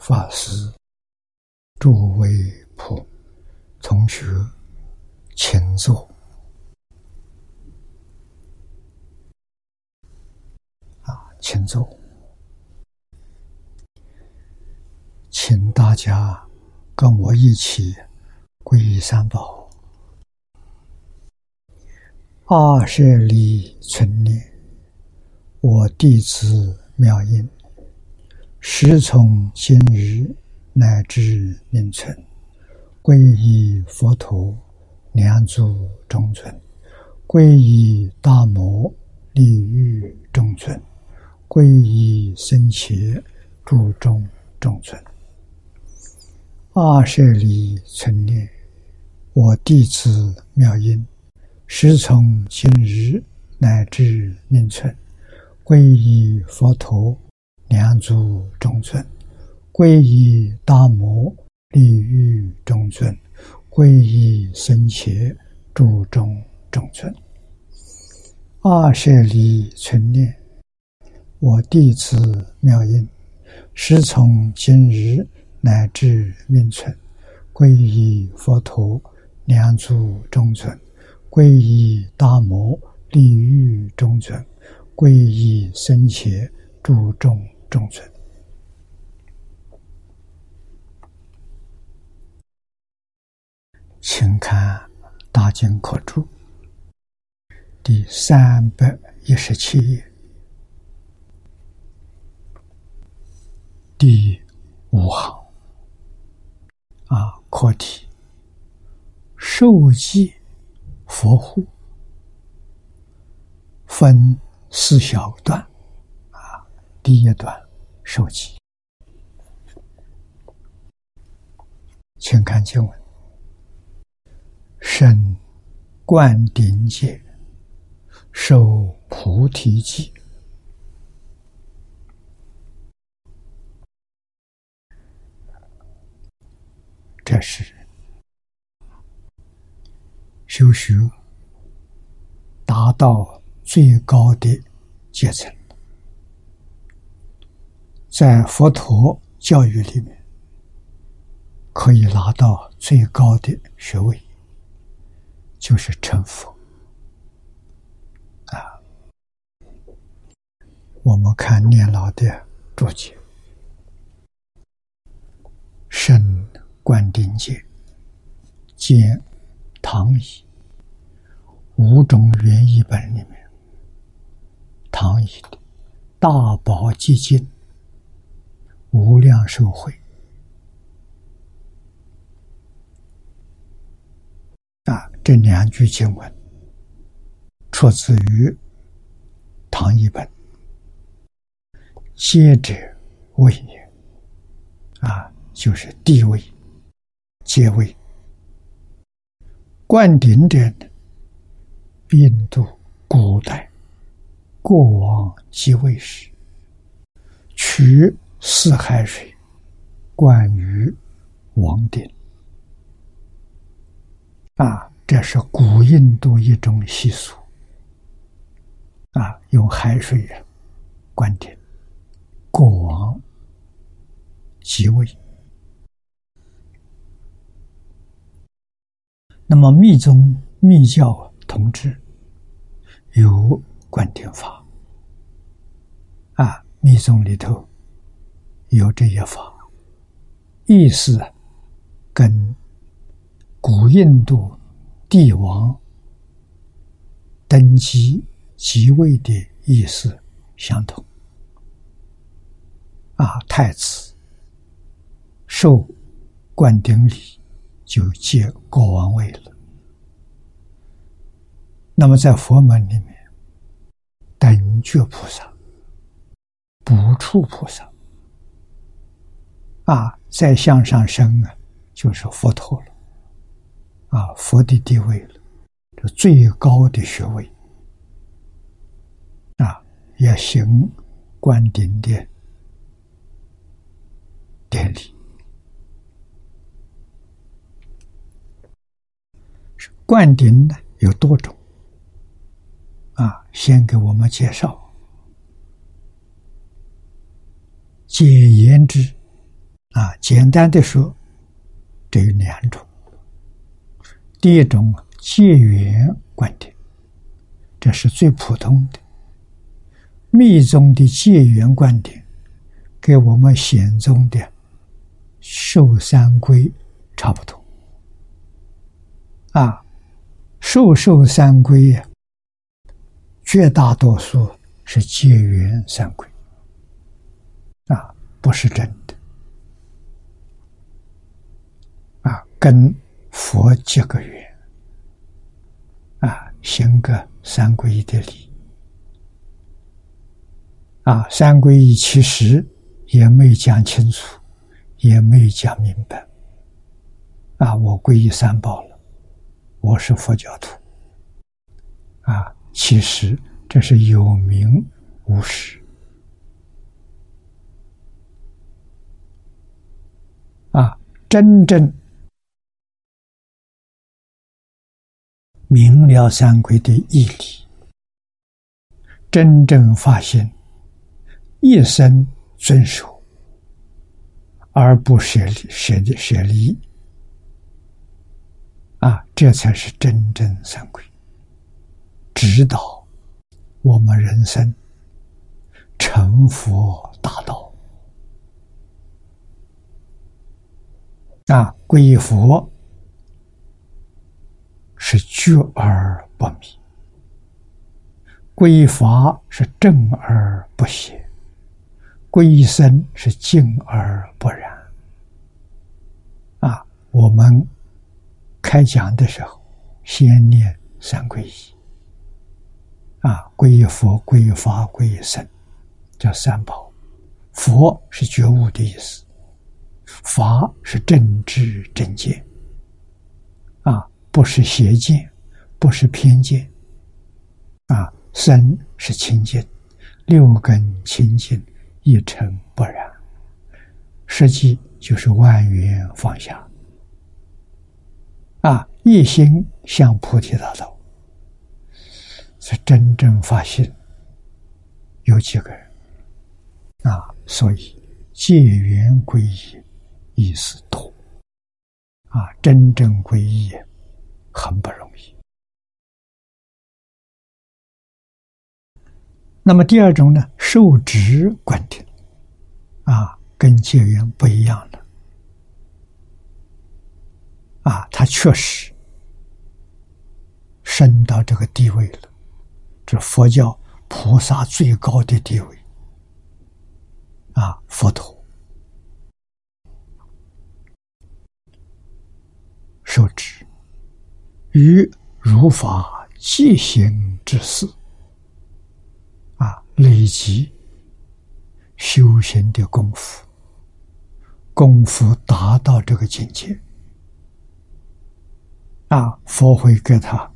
法师、诸位普同学，请坐。啊，请坐，请大家跟我一起皈依三宝。二舍利存念，我弟子妙音。时从今日乃至命存，皈依佛陀，两足中尊；皈依大摩，利欲中尊；皈依僧伽，注中中尊。二舍利存念，我弟子妙音，时从今日乃至命存，皈依佛陀。两足中尊，皈依大摩利欲中尊，皈依僧伽注中中尊。二舍利存念，我弟子妙音，时从今日乃至命存，皈依佛陀两足中尊，皈依大摩利欲中尊，皈依僧伽注中。中尊，请看《大经课注》第三百一十七页。第五行。啊，课题：受记佛护，分四小段。第一段受记，请看经文：身灌顶戒，受菩提记。这是修学达到最高的阶层。在佛陀教育里面，可以拿到最高的学位，就是成佛。啊，我们看念老的注解：圣观定戒，见唐译五种原译本里面，唐译的大宝积经。无量寿会啊，这两句经文出自于唐译本。接者位也啊，就是地位、阶位。灌顶者，印度古代过往即位时取。四海水灌于王顶啊，这是古印度一种习俗啊，用海水灌顶国王即位。那么密宗密教同志有灌顶法啊，密宗里头。有这些法，意思跟古印度帝王登基即位的意思相同。啊，太子受冠顶礼就接国王位了。那么在佛门里面，等觉菩萨、不处菩萨。啊，再向上升啊，就是佛陀了。啊，佛的地位了，这最高的学位。啊，要行灌顶的典礼。灌顶呢有多种。啊，先给我们介绍，简言之。啊，简单的说，这有两种。第一种借缘观点，这是最普通的。密宗的借缘观点，跟我们显宗的受三归差不多。啊，受受三归呀，绝大多数是借缘三归，啊，不是真的。啊，跟佛结个缘，啊，行个三皈依的礼，啊，三皈依其实也没讲清楚，也没讲明白，啊，我皈依三宝了，我是佛教徒，啊，其实这是有名无实，啊，真正。明了三规的义理，真正发现一生遵守，而不舍舍舍离，啊，这才是真正三规，指导我们人生成佛大道。啊，皈依佛。是觉而不迷，归法是正而不邪，归身是静而不染。啊，我们开讲的时候，先念三皈依。啊，皈依佛、皈依法、皈依僧，叫三宝。佛是觉悟的意思，法是正知正见。不是邪见，不是偏见，啊，身是清净，六根清净，一尘不染，实际就是万缘放下，啊，一心向菩提大道，是真正发心。有几个人，啊，所以戒缘归依意思多，啊，真正归依。很不容易。那么第二种呢，受持观点，啊，跟戒缘不一样的，啊，他确实升到这个地位了，这佛教菩萨最高的地位，啊，佛陀受持。于如法即行之事，啊，累积修行的功夫，功夫达到这个境界，啊，佛会给他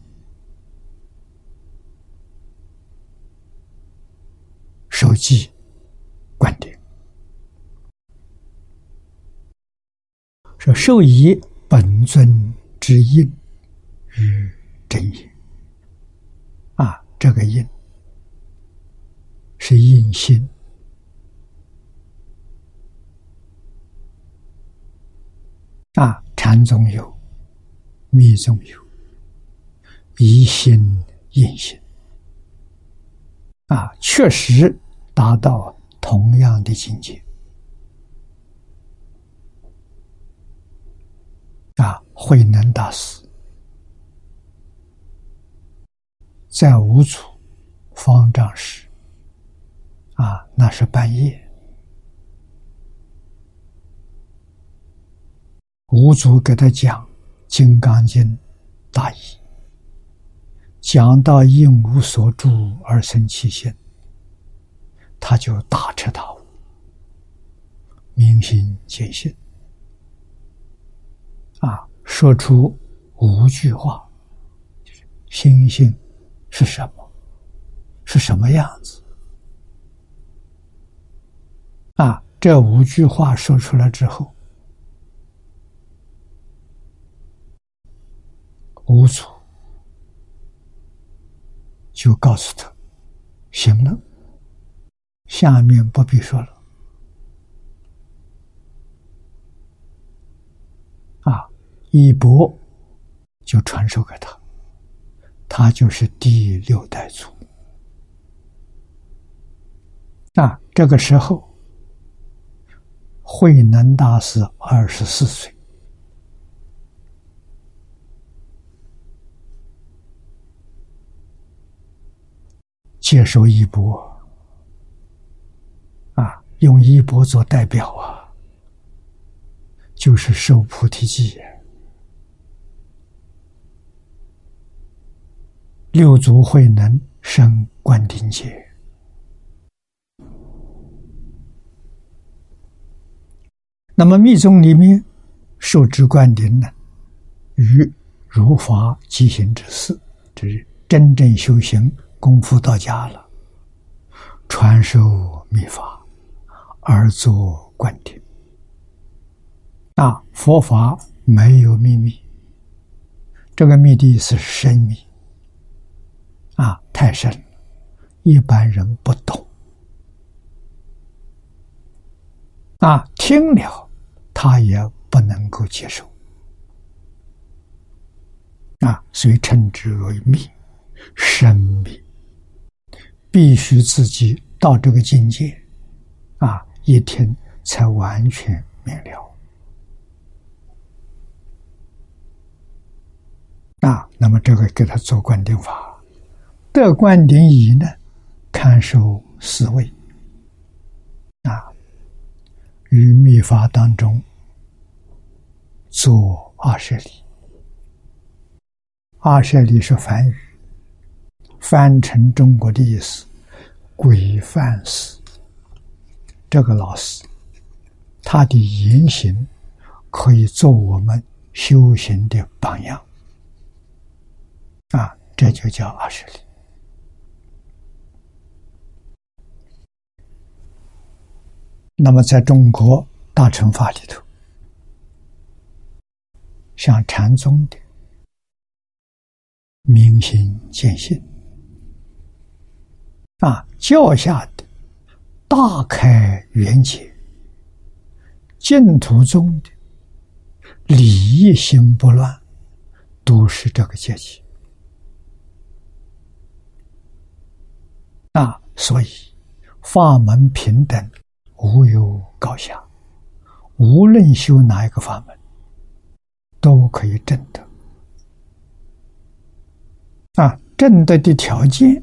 受记观点，说受以本尊之印。与真因。啊，这个因是因心。啊，禅宗有，密宗有，一心印心。啊，确实达到同样的境界。啊，慧能大师。在五祖方丈时，啊，那是半夜，五祖给他讲《金刚经》大意，讲到应无所住而生其心，他就大彻大悟，明心见性，啊，说出五句话，就是心性。是什么？是什么样子？啊！这五句话说出来之后，五祖就告诉他：“行了，下面不必说了。啊，一钵就传授给他，他就是第六代祖。啊，这个时候，慧能大师二十四岁，接受衣钵，啊，用衣钵做代表啊，就是受菩提记。六祖慧能生灌顶劫。那么密宗里面受持灌顶呢，与如法即行之事，这是真正修行功夫到家了，传授秘法而作灌顶。啊，佛法没有秘密，这个秘密是深秘，啊，太深，一般人不懂，啊，听了。他也不能够接受啊，所以称之为密、深密，必须自己到这个境界啊，一听才完全明了啊。那么这个给他做灌顶法，德观顶仪呢，看守四位啊。于密法当中做二十里，二十里是梵语，翻成中国的意思，规范师。这个老师，他的言行可以做我们修行的榜样，啊，这就叫二十里。那么，在中国大乘法里头，像禅宗的明心见性啊，教下的大开圆解，净土宗的礼义心不乱，都是这个阶级啊，所以法门平等。无有高下，无论修哪一个法门，都可以证得。啊，证得的条件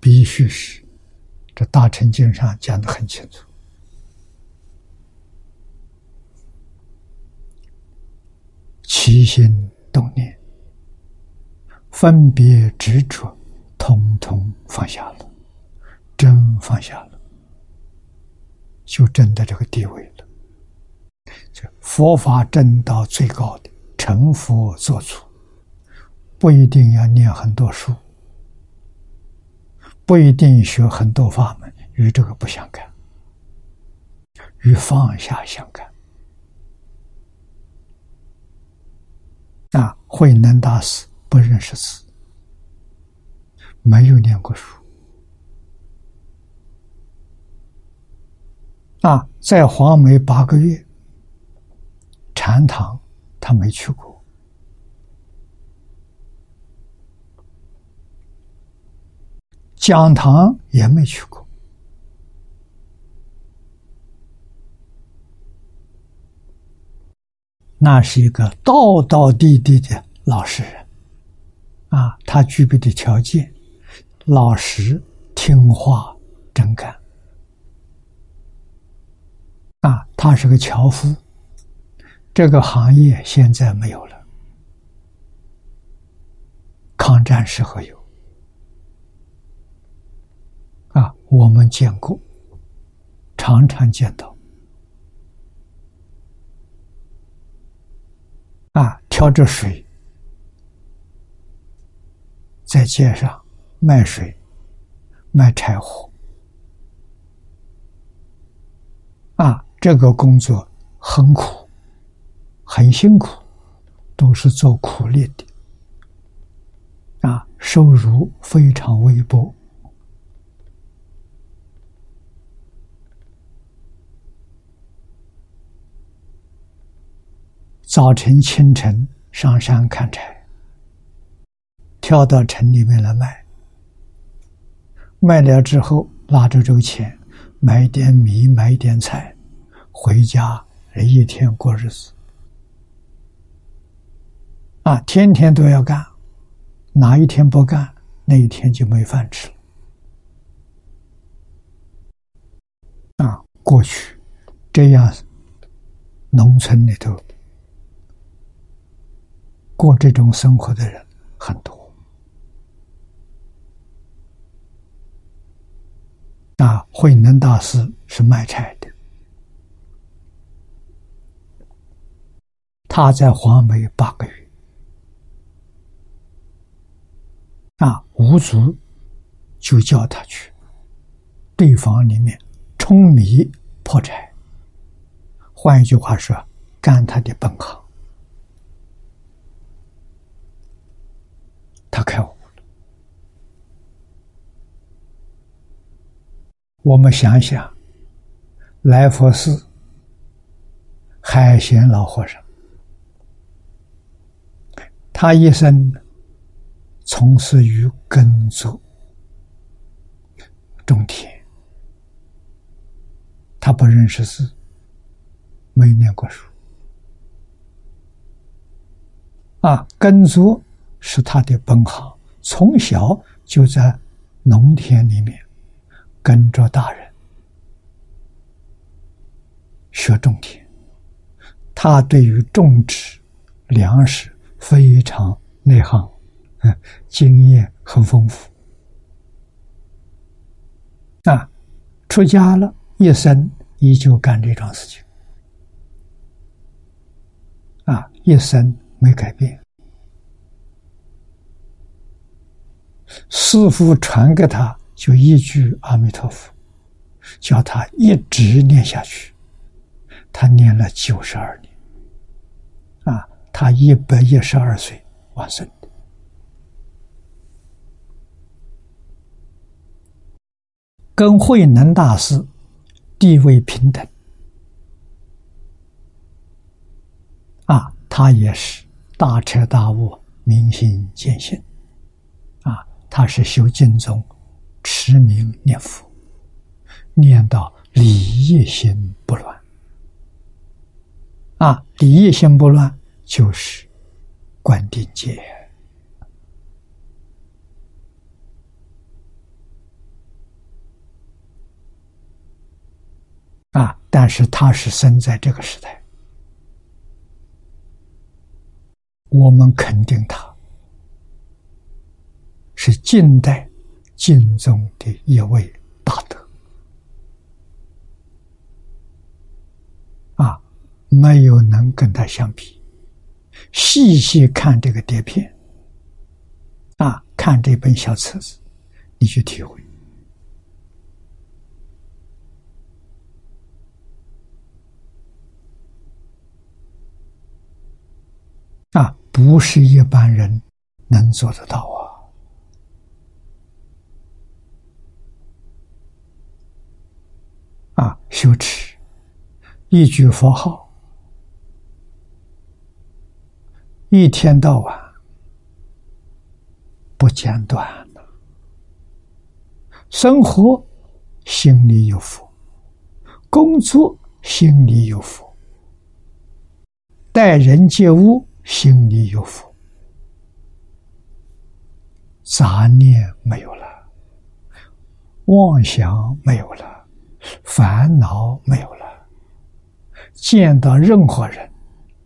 必须是，这大乘经上讲的很清楚：起心动念。分别执着，通通放下了，真放下了，就真的这个地位了。这佛法证到最高的，成佛做主，不一定要念很多书，不一定学很多法门，与这个不相干，与放下相干。啊，慧能大师。不认识字，没有念过书。啊，在黄梅八个月，禅堂他没去过，讲堂也没去过，那是一个道道地地的老实人。啊，他具备的条件：老实、听话、真干。啊，他是个樵夫，这个行业现在没有了，抗战时候有。啊，我们见过，常常见到。啊，挑着水。在街上卖水卖柴火。啊这个工作很苦很辛苦都是做苦力的。啊收入非常微薄。早晨清晨上山砍柴挑到城里面来卖。卖了之后，拿着这个钱买点米，买点菜，回家一天过日子。啊，天天都要干，哪一天不干，那一天就没饭吃了。啊，过去这样，农村里头过这种生活的人很多。啊，慧能大师是卖菜的，他在黄梅八个月，啊，吴族就叫他去对方里面舂米破柴，换一句话说，干他的本行，他开悟。我们想想，来佛寺海贤老和尚，他一生从事于耕作、种田，他不认识字，没念过书，啊，耕作是他的本行，从小就在农田里面。跟着大人学种田，他对于种植粮食非常内行，嗯，经验很丰富。啊，出家了一生依旧干这桩事情，啊，一生没改变。师傅传给他。就一句阿弥陀佛，叫他一直念下去。他念了九十二年，啊，他一百一十二岁往生的，跟慧能大师地位平等。啊，他也是大彻大悟、明心见性。啊，他是修净宗。持名念佛，念到理业心不乱。啊，理业心不乱就是观定界。啊，但是他是生在这个时代，我们肯定他是近代。经中的一位大德啊，没有能跟他相比。细细看这个碟片啊，看这本小册子，你去体会啊，不是一般人能做得到啊。啊，修持一句佛号，一天到晚不间断的生活，心里有佛；工作心里有佛；待人接物心里有佛；杂念没有了，妄想没有了。烦恼没有了，见到任何人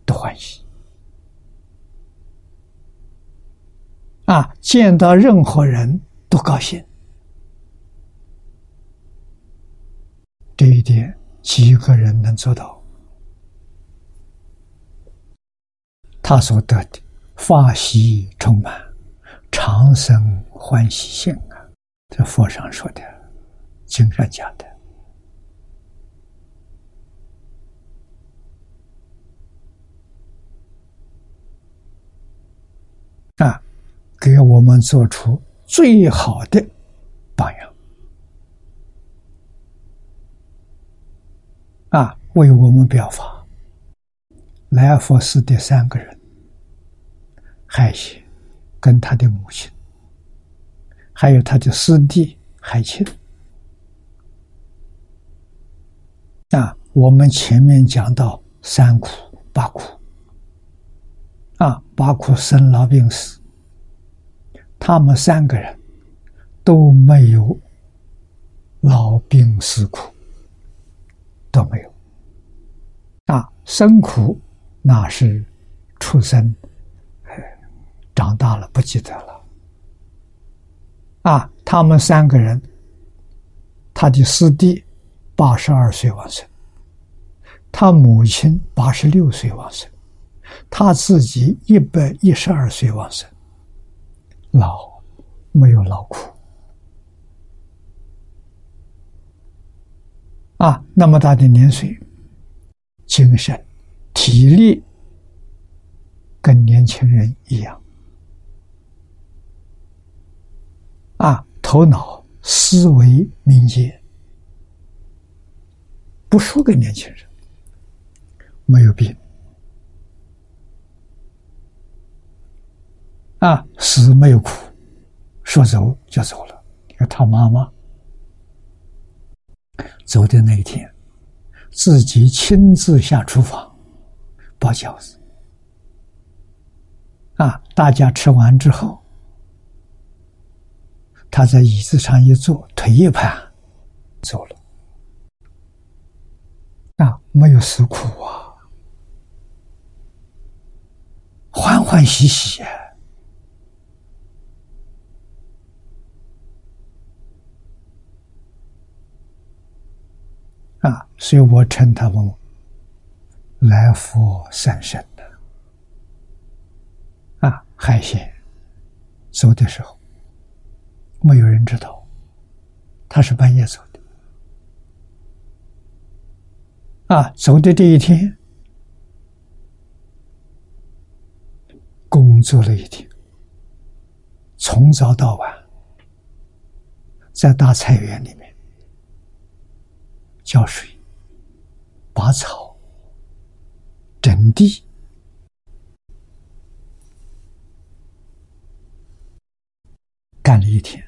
都欢喜啊！见到任何人都高兴，这一点几个人能做到？他所得的法喜充满，长生欢喜性啊！这佛上说的，经上讲的。啊，给我们做出最好的榜样，啊，为我们表法，来佛寺的三个人，海贤跟他的母亲，还有他的师弟海清。啊，我们前面讲到三苦八苦，啊，八苦生老病死，他们三个人都没有老病死苦，都没有。啊，生苦那是出生，长大了不记得了。啊，他们三个人，他的师弟。八十二岁往生，他母亲八十六岁往生，他自己一百一十二岁往生，老没有劳苦啊，那么大的年岁，精神、体力跟年轻人一样啊，头脑思维敏捷。不输给年轻人，没有病啊，死没有苦，说走就走了。你看他妈妈走的那一天，自己亲自下厨房包饺子啊，大家吃完之后，他在椅子上一坐，腿一盘，走了。啊，没有死苦啊，欢欢喜喜呀！啊，所以我称他们来佛三圣的啊，海鲜走的时候，没有人知道，他是半夜走的。啊，走的这一天，工作了一天，从早到晚，在大菜园里面浇水、拔草、整地，干了一天，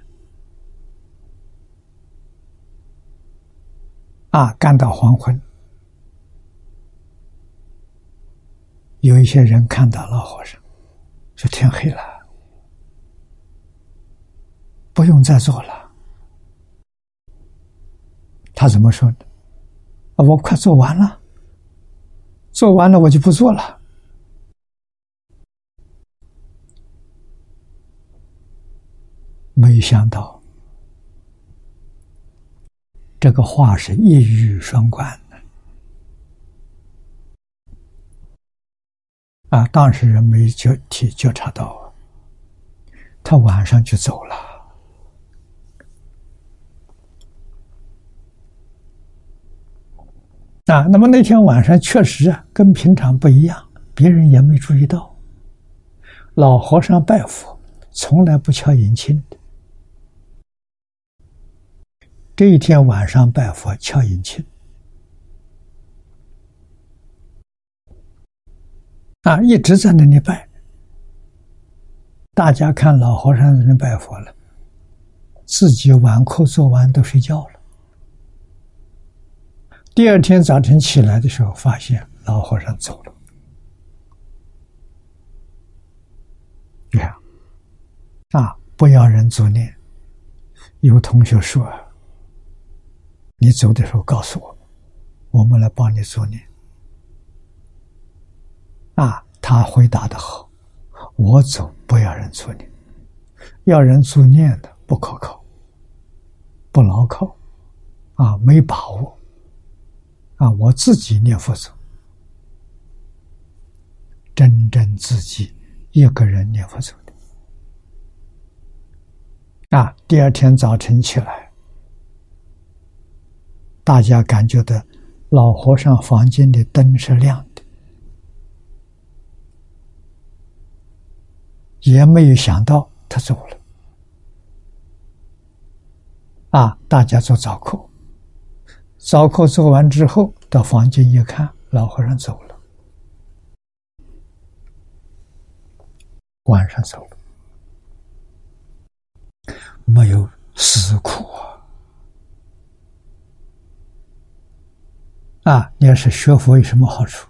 啊，干到黄昏。有一些人看到老和尚，说天黑了，不用再做了。他怎么说的？啊，我快做完了，做完了我就不做了。没想到，这个话是一语双关的。啊，当事人没觉体觉察到，他晚上就走了。啊，那么那天晚上确实啊，跟平常不一样，别人也没注意到。老和尚拜佛从来不敲引磬的，这一天晚上拜佛敲引磬。啊，一直在那里拜。大家看老和尚在那拜佛了，自己晚课做完都睡觉了。第二天早晨起来的时候，发现老和尚走了。你看，啊，不要人作念。有同学说：“你走的时候告诉我，我们来帮你作念。”啊，他回答的好，我走不要人助念，要人助念的不可靠，不牢靠，啊，没把握，啊，我自己念佛走，真正自己一个人念佛走的，啊，第二天早晨起来，大家感觉到老和尚房间的灯是亮的。也没有想到他走了，啊！大家做早课，早课做完之后，到房间一看，老和尚走了。晚上走了，没有死苦啊！啊，你要是学佛有什么好处？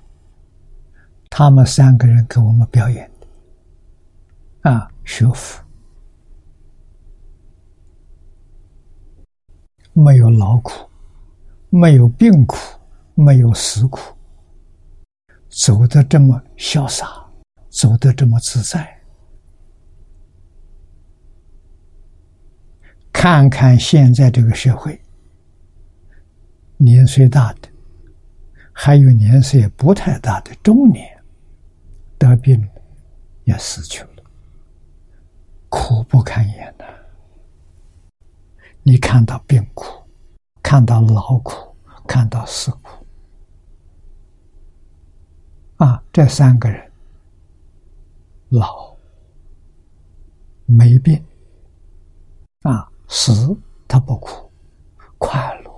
他们三个人给我们表演的啊，学佛没有劳苦，没有病苦，没有死苦，走得这么潇洒，走得这么自在。看看现在这个社会，年岁大的，还有年岁不太大的中年，得病也死去了，苦不堪言呐！你看到病苦，看到劳苦，看到死苦，啊，这三个人老没病，啊。死他不苦，快乐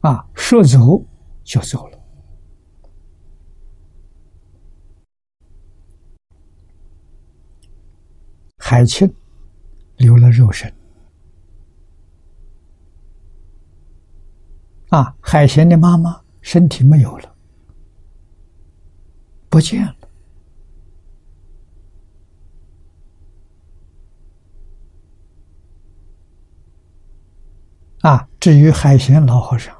啊！说走就走了。海清留了肉身啊！海贤的妈妈身体没有了，不见了。啊，至于海贤老和尚，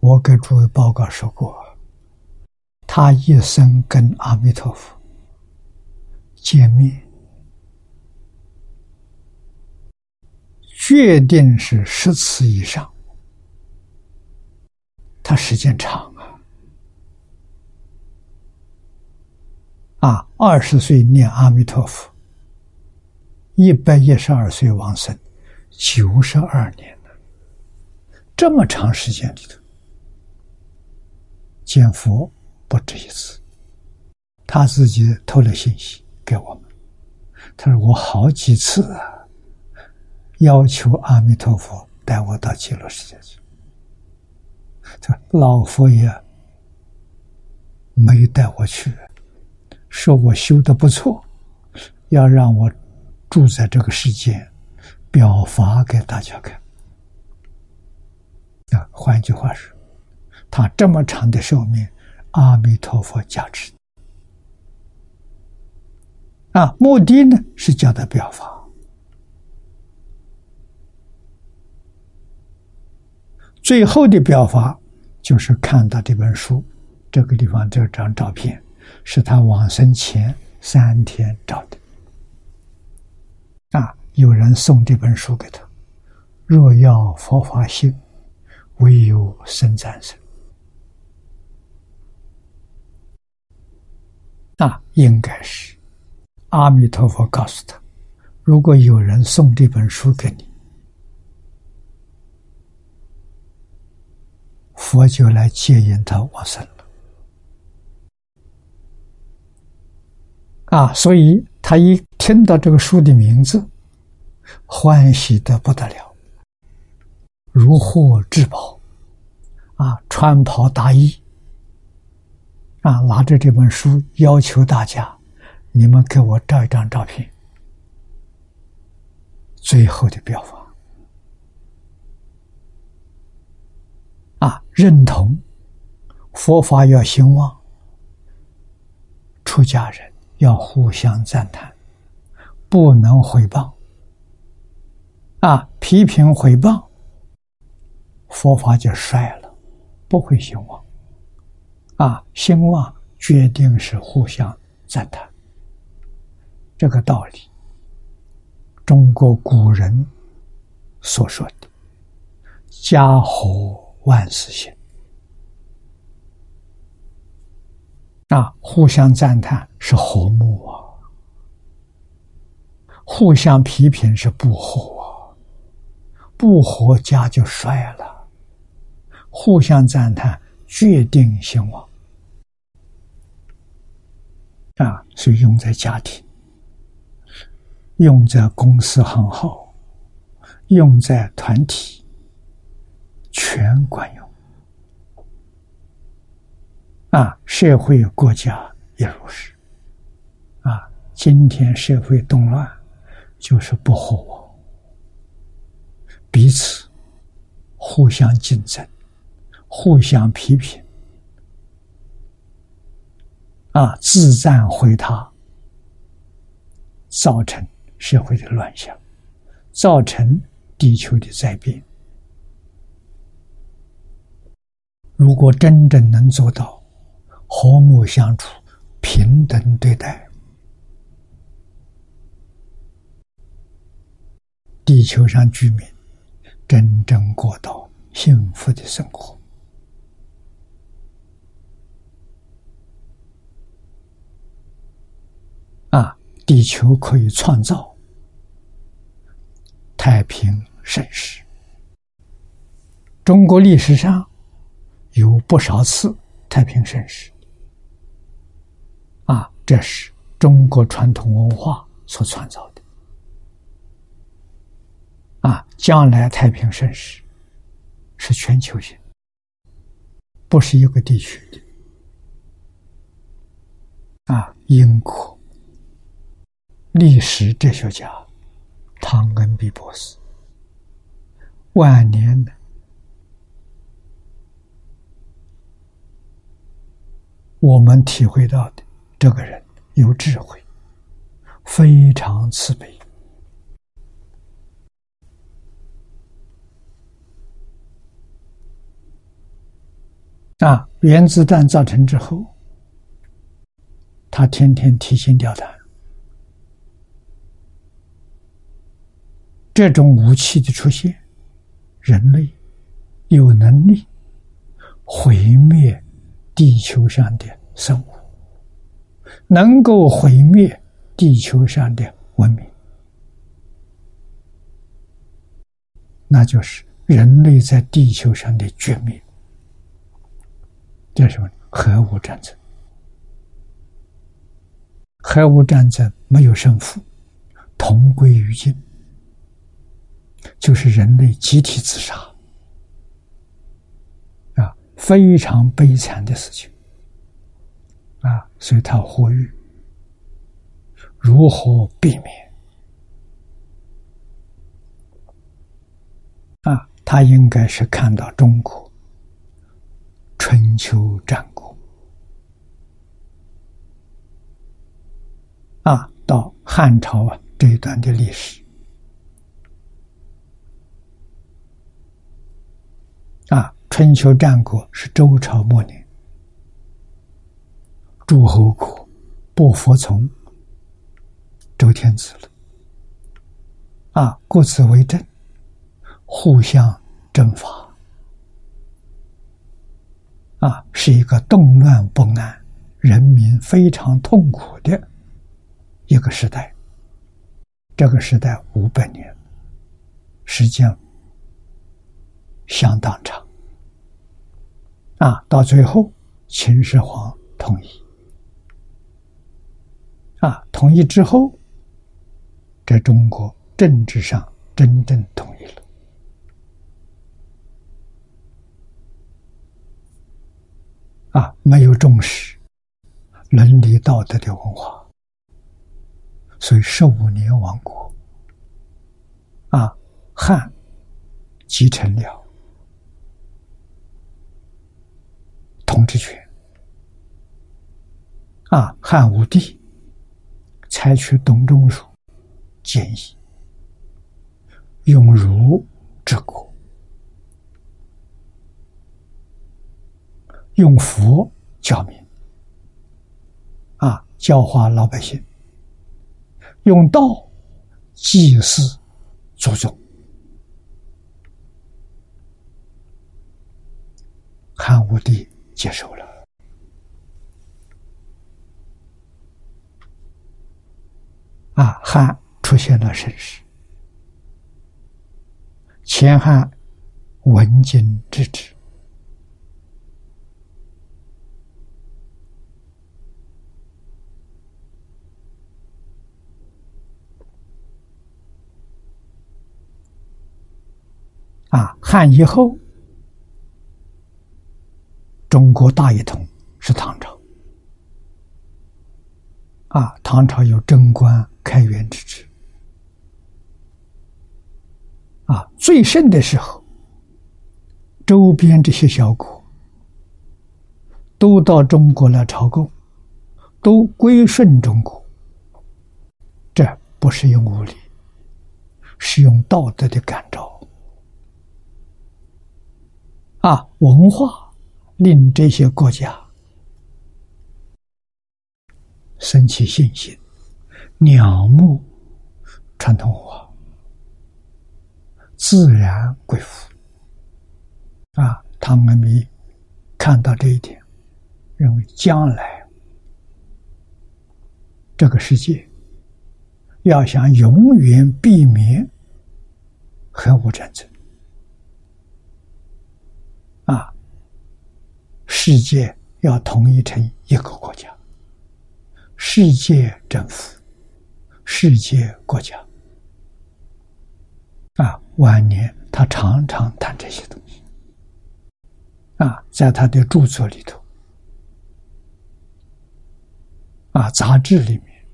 我给诸位报告说过，他一生跟阿弥陀佛见面，决定是十次以上。他时间长啊，啊，二十岁念阿弥陀佛，一百一十二岁往生。九十二年了，这么长时间里头，见佛不止一次。他自己透了信息给我们，他说：“我好几次啊，要求阿弥陀佛带我到极乐世界去，老佛爷没带我去，说我修的不错，要让我住在这个世间。”表法给大家看啊！换句话说，他这么长的寿命，阿弥陀佛加持啊！目的呢是叫他表法。最后的表法就是看到这本书，这个地方这张照片是他往生前三天照的啊。有人送这本书给他，若要佛法兴，唯有生战生。那应该是阿弥陀佛告诉他：如果有人送这本书给你，佛就来接引他往生了。啊，所以他一听到这个书的名字。欢喜的不得了，如获至宝，啊，穿袍大衣，啊，拿着这本书要求大家，你们给我照一张照片，最后的表法，啊，认同佛法要兴旺，出家人要互相赞叹，不能毁谤。啊，批评毁谤，佛法就衰了，不会兴旺。啊，兴旺决定是互相赞叹。这个道理，中国古人所说的“家和万事兴”，啊，互相赞叹是和睦啊，互相批评是不和。不和家就衰了，互相赞叹，决定兴旺。啊！所以用在家庭，用在公司行号，用在团体，全管用啊，社会国家也如是。啊，今天社会动乱，就是不和我，彼此互相竞争，互相批评，啊，自赞毁他，造成社会的乱象，造成地球的灾变。如果真正能做到和睦相处、平等对待，地球上居民真正过到幸福的生活，啊，地球可以创造太平盛世。中国历史上。有不少次太平盛世，啊，这是中国传统文化所创造的，啊，将来太平盛世是全球性，不是一个地区的，啊，英国历史哲学家汤恩比博士晚年的。我们体会到的，这个人有智慧，非常慈悲。啊，原子弹造成之后，他天天提心吊胆。这种武器的出现，人类有能力毁灭。地球上的生物能够毁灭地球上的文明，那就是人类在地球上的绝灭。这是什么？核武战争。核武战争没有胜负，同归于尽，就是人类集体自杀。非常悲惨的事情啊！所以他呼吁如何避免啊？他应该是看到中国春秋战国啊，到汉朝啊这一段的历史啊。春秋战国是周朝末年，诸侯国不服从周天子了，啊，各自为政，互相征伐，啊，是一个动乱不安、人民非常痛苦的一个时代。这个时代五百年，时间相当长。啊，到最后，秦始皇统一。啊，统一之后，在中国政治上真正统一了。啊，没有重视伦理道德的文化，所以十五年亡国。啊，汉继承了。统治权啊，汉武帝采取董仲舒建议，用儒治国，用佛教民啊，教化老百姓，用道祭祀祖宗。汉武帝。接受了啊，汉出现了盛世，前汉文经之治啊，汉以后。中国大一统是唐朝。啊，唐朝有贞观开元之治。啊，最盛的时候，周边这些小国都到中国来朝贡，都归顺中国。这不是用武力，是用道德的感召。啊，文化令这些国家升起信心，仰慕传统文化。自然归附啊！唐恩比看到这一点，认为将来这个世界要想永远避免核武战争啊，世界要统一成一个国家，世界政府，世界国家。啊，晚年他常常谈这些东西。啊，在他的著作里头，啊，杂志里面、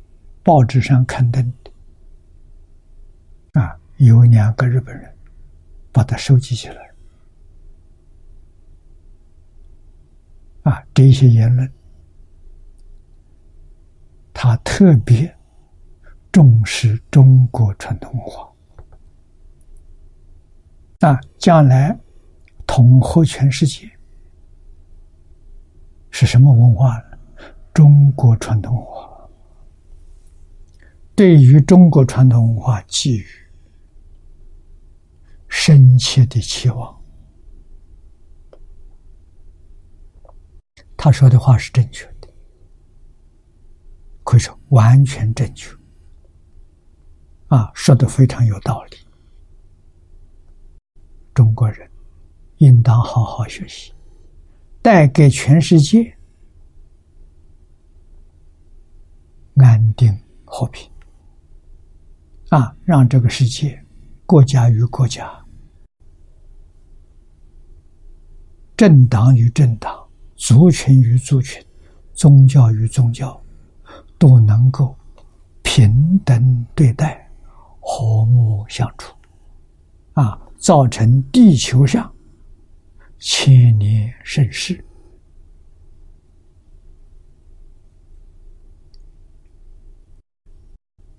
报纸上刊登的，啊，有两个日本人把它收集起来。啊，这些言论，他特别重视中国传统文化。那，将来统合全世界是什么文化呢？中国传统文化。对于中国传统文化寄予深切的期望。他说的话是正确的，可以说完全正确。啊，说的非常有道理。中国人应当好好学习，带给全世界安定和平。啊，让这个世界国家与国家、政党与政党、族群与族群、宗教与宗教都能够平等对待、和睦相处。啊。造成地球上千年盛世。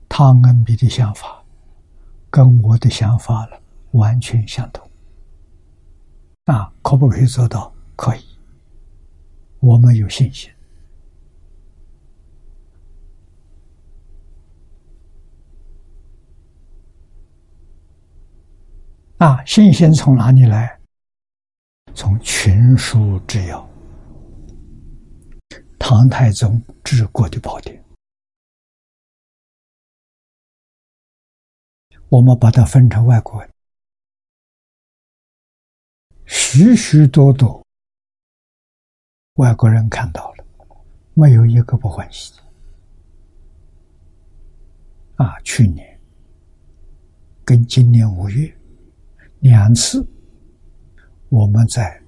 汤恩比的想法跟我的想法了完全相同。啊，可不可以做到？可以，我们有信心。啊，信心从哪里来？从群书之要，唐太宗治国的宝典。我们把它分成外国文，许许多多外国人看到了，没有一个不欢喜。啊，去年跟今年五月。两次，我们在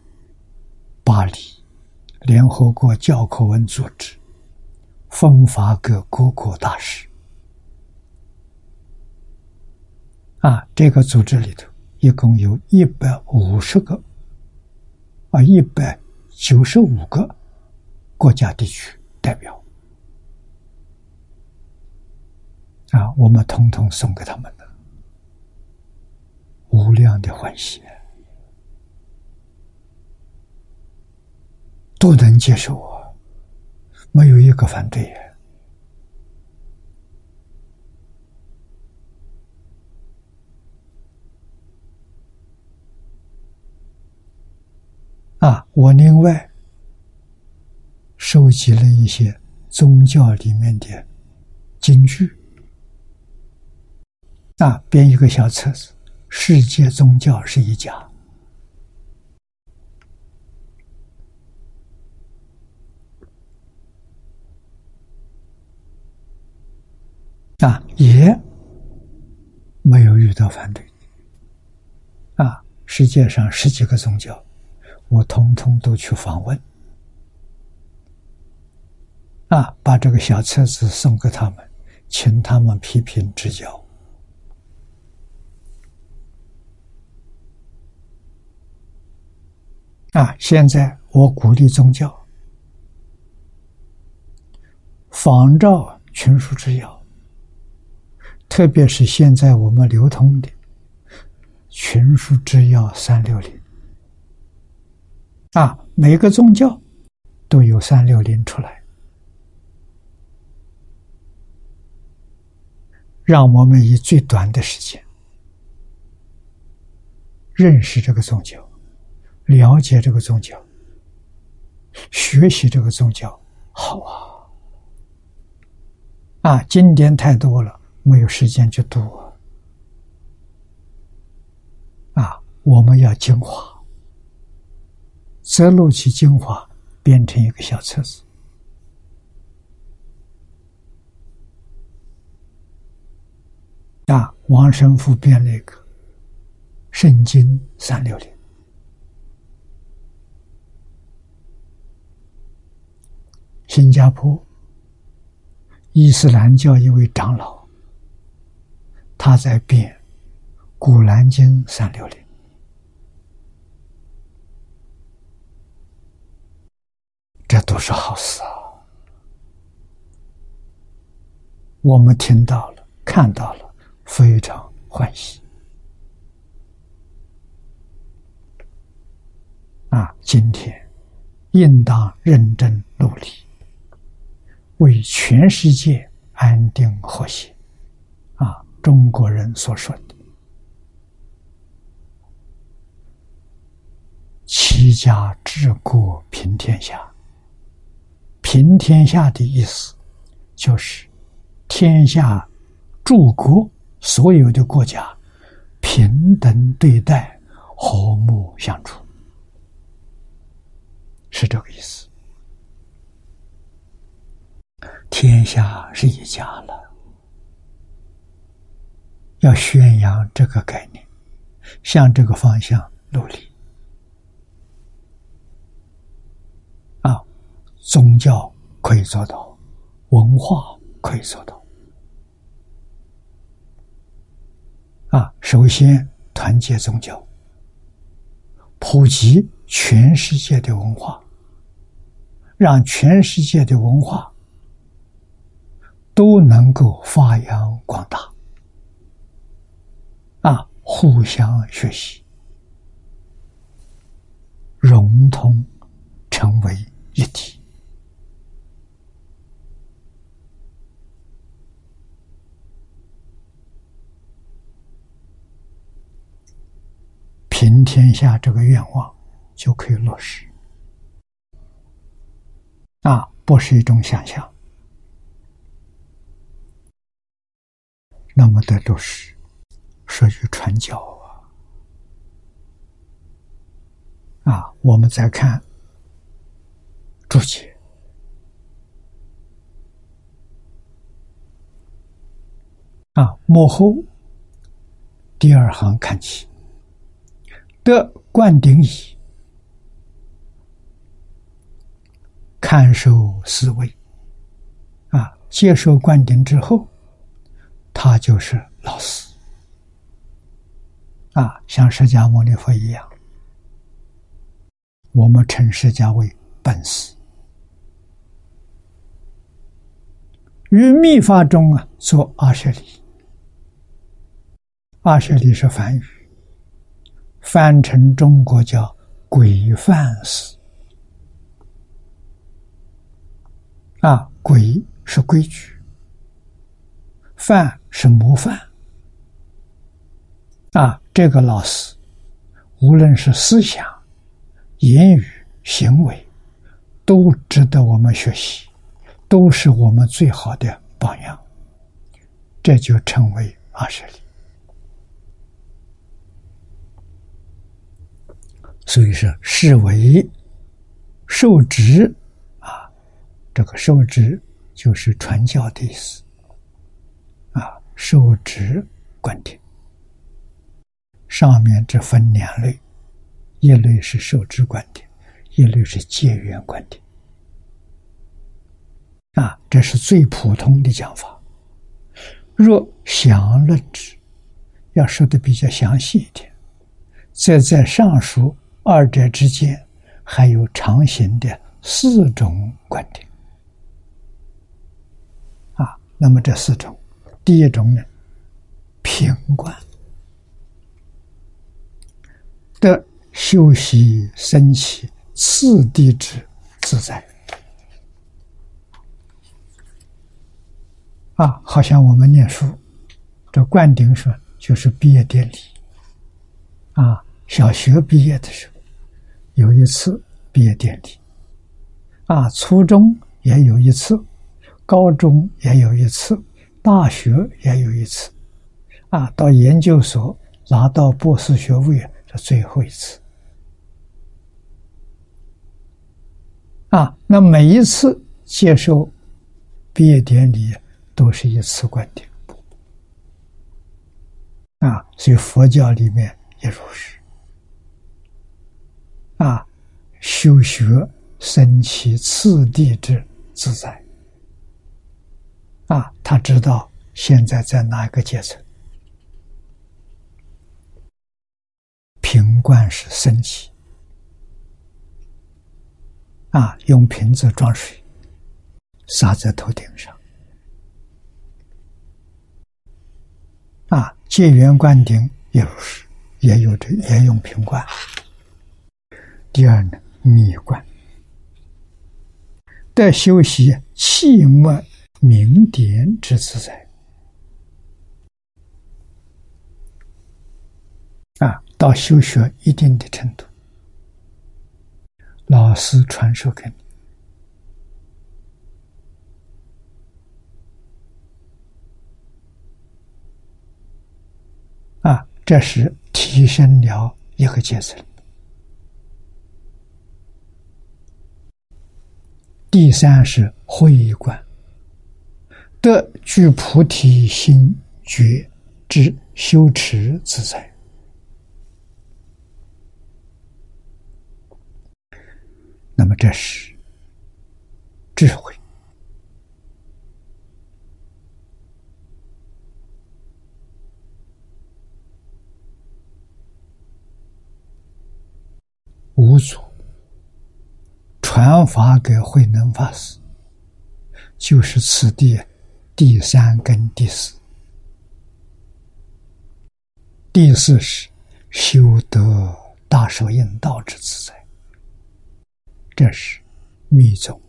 巴黎联合国教科文组织分发给各国大使。啊，这个组织里头一共有一百五十个，啊，一百九十五个国家地区代表。啊，我们统统送给他们的。无量的欢喜，都能接受啊，没有一个反对啊！啊我另外收集了一些宗教里面的金句，啊，编一个小册子。世界宗教是一家啊，也没有遇到反对啊。世界上十几个宗教，我通通都去访问啊，把这个小册子送给他们，请他们批评指教。啊，现在我鼓励宗教仿照群书之要，特别是现在我们流通的群书之要三六零。啊，每个宗教都有三六零出来。让我们以最短的时间认识这个宗教，了解这个宗教，学习这个宗教，好啊！啊，经典太多了，没有时间去读啊！我们要精华，择录其精华，编成一个小册子。啊，王神父编了一个《圣经三六零》，新加坡伊斯兰教一位长老，他在编《古兰经三六零》，这都是好事啊！我们听到了，看到了。非常欢喜啊！今天应当认真努力，为全世界安定和谐啊！中国人所说的“齐家治国平天下”，平天下的意思就是天下诸国。所有的国家平等对待，和睦相处，是这个意思。天下是一家了，要宣扬这个概念，向这个方向努力。啊，宗教可以做到，文化可以做到。啊，首先团结宗教，普及全世界的文化，让全世界的文化都能够发扬光大。啊，互相学习，融通，成为一体。平天下这个愿望就可以落实啊，不是一种想象。那么的落实，属于传教啊！啊，我们再看注解啊，幕后第二行看起。得灌顶矣，看守思维，啊，接受灌顶之后，他就是老师，啊，像释迦牟尼佛一样，我们称释迦为本师。于密法中啊，做二十里，二十里是梵语。翻成中国叫规范式啊，规是规矩，范是模范啊。这个老师，无论是思想、言语、行为，都值得我们学习，都是我们最好的榜样。这就称为二十里。所以说，视为受职啊，这个受职就是传教的意思啊。受职观点，上面这分两类，一类是受职观点，一类是结缘观点啊。这是最普通的讲法。若详论之，要说的比较详细一点，再在上述二者之间，还有常行的四种观点。啊，那么这四种，第一种呢，平观的修习升起次第之自在。啊，好像我们念书，这灌顶说就是毕业典礼。啊，小学毕业的时候有一次毕业典礼，啊，初中也有一次，高中也有一次，大学也有一次，啊，到研究所拿到博士学位是最后一次。啊，那每一次接受毕业典礼。都是一次观顶啊，所以佛教里面也如是啊，修学升起次第之自在啊，他知道现在在哪一个阶层，瓶罐是升起啊，用瓶子装水洒在头顶上。啊，戒缘灌顶也如是，也有这也用瓶罐。第二呢，密灌的修习气脉明点之自在。啊，到修学一定的程度，老师传授给你。啊，这是提升了一个阶层。第三是慧观，得具菩提心觉之修持自在。那么这是智慧。无所传法给慧能法师，就是此地第三根第四。第四是修得大手印道之自在，这是密宗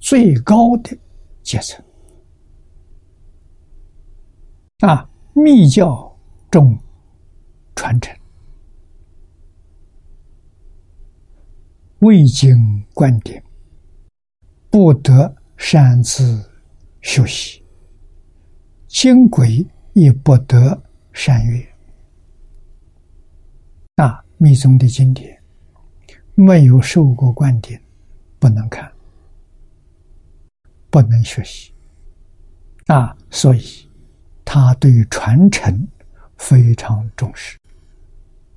最高的阶层啊！密教中传承。未经观点，不得擅自学习；经轨亦不得善阅。啊，密宗的经典没有受过观点，不能看，不能学习。啊，所以他对传承非常重视。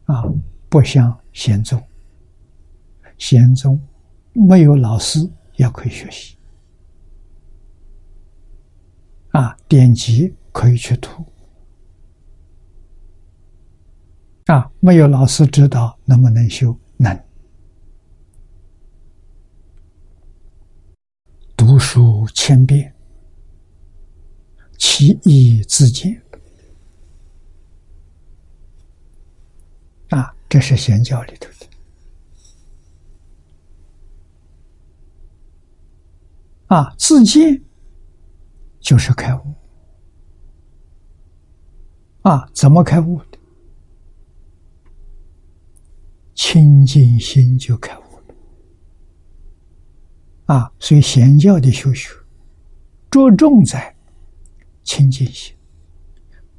啊，不像贤宗。贤宗没有老师也可以学习，啊，典籍可以去读，啊，没有老师指导能不能修？能。读书千遍，其义自见。啊，这是贤教里头的。啊，自见就是开悟。啊，怎么开悟的？清净心就开悟了。啊，所以显教的修学着重在清净心、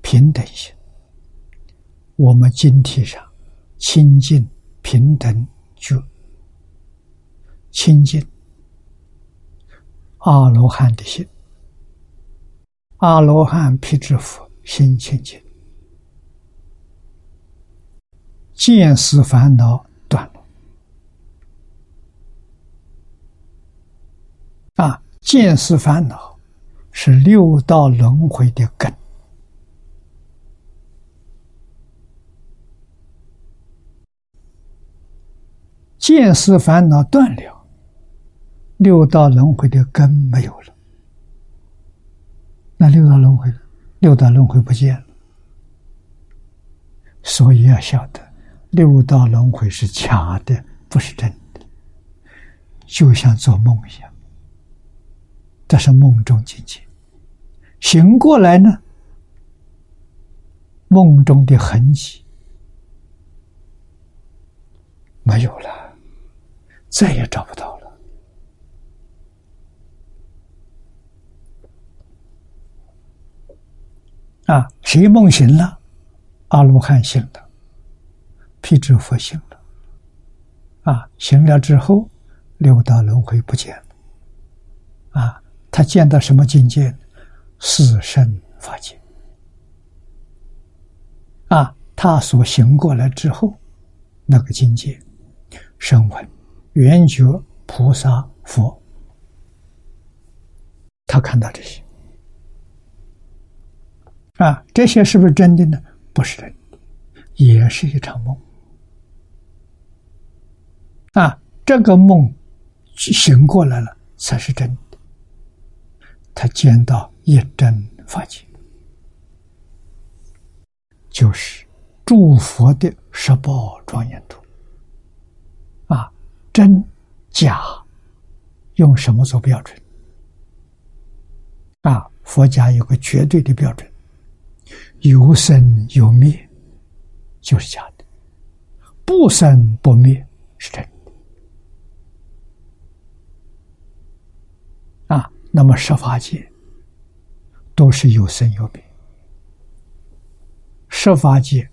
平等心。我们经体上清净、平等就清净。阿罗汉的心，阿罗汉辟支佛心清净，见思烦恼断了。啊，见思烦恼是六道轮回的根。见思烦恼断了，六道轮回的根没有了。那六道轮回，六道轮回不见了。所以要晓得，六道轮回是假的，不是真的，就像做梦一样。这是梦中境界，醒过来呢，梦中的痕迹没有了，再也找不到了。啊，谁梦醒了？阿罗汉醒了，辟支佛醒了。啊，醒了之后，六道轮回不见了。啊。他见到什么境界？四身法界。啊，他所行过来之后，那个境界，声闻、缘觉、菩萨、佛，他看到这些。啊，这些是不是真的呢？不是真的，也是一场梦。啊，这个梦醒过来了，才是真的。他见到一真法界，就是诸佛的十宝庄严图。啊，真假用什么做标准？啊，佛家有个绝对的标准：有生有灭就是假的，不生不灭是真的。啊。那么，十法界都是有生有灭。十法界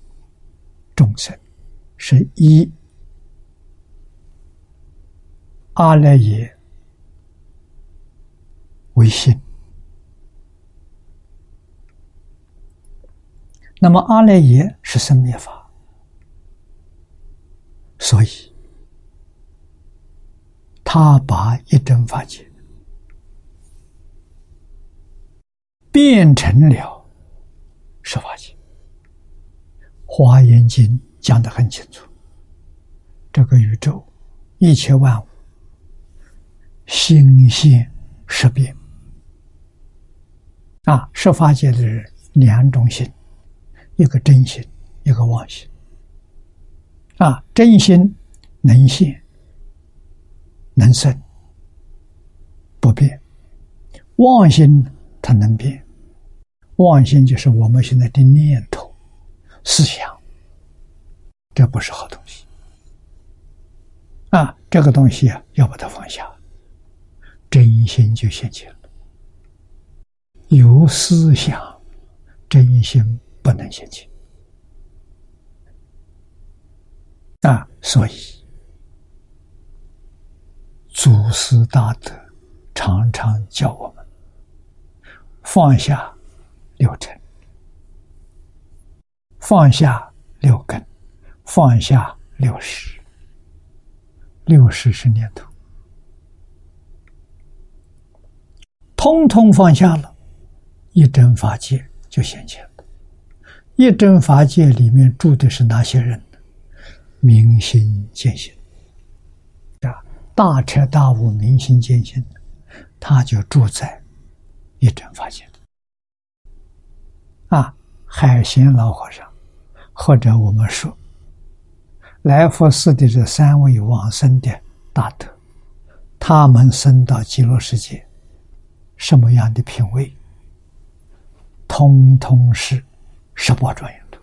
众生是一阿赖耶为心，那么阿赖耶是生灭法，所以他把一真法界。变成了十法界，《华严经》讲的很清楚。这个宇宙一切万物，心现识变啊，十法界的人两种心，一个真心，一个妄心。啊，真心能现，能生，不变；妄心它能变。妄心就是我们现在的念头、思想，这不是好东西啊！这个东西啊，要把它放下，真心就现前了。有思想，真心不能现前啊！所以，祖师大德常常教我们放下。六尘，放下六根，放下六识，六识是念头，通通放下了，一真法界就现前了。一真法界里面住的是哪些人呢？明心见性啊，大彻大悟、明心见性他就住在一真法界。啊，海贤老和尚，或者我们说来佛寺的这三位往生的大德，他们生到极乐世界，什么样的品位？通通是十八庄严图。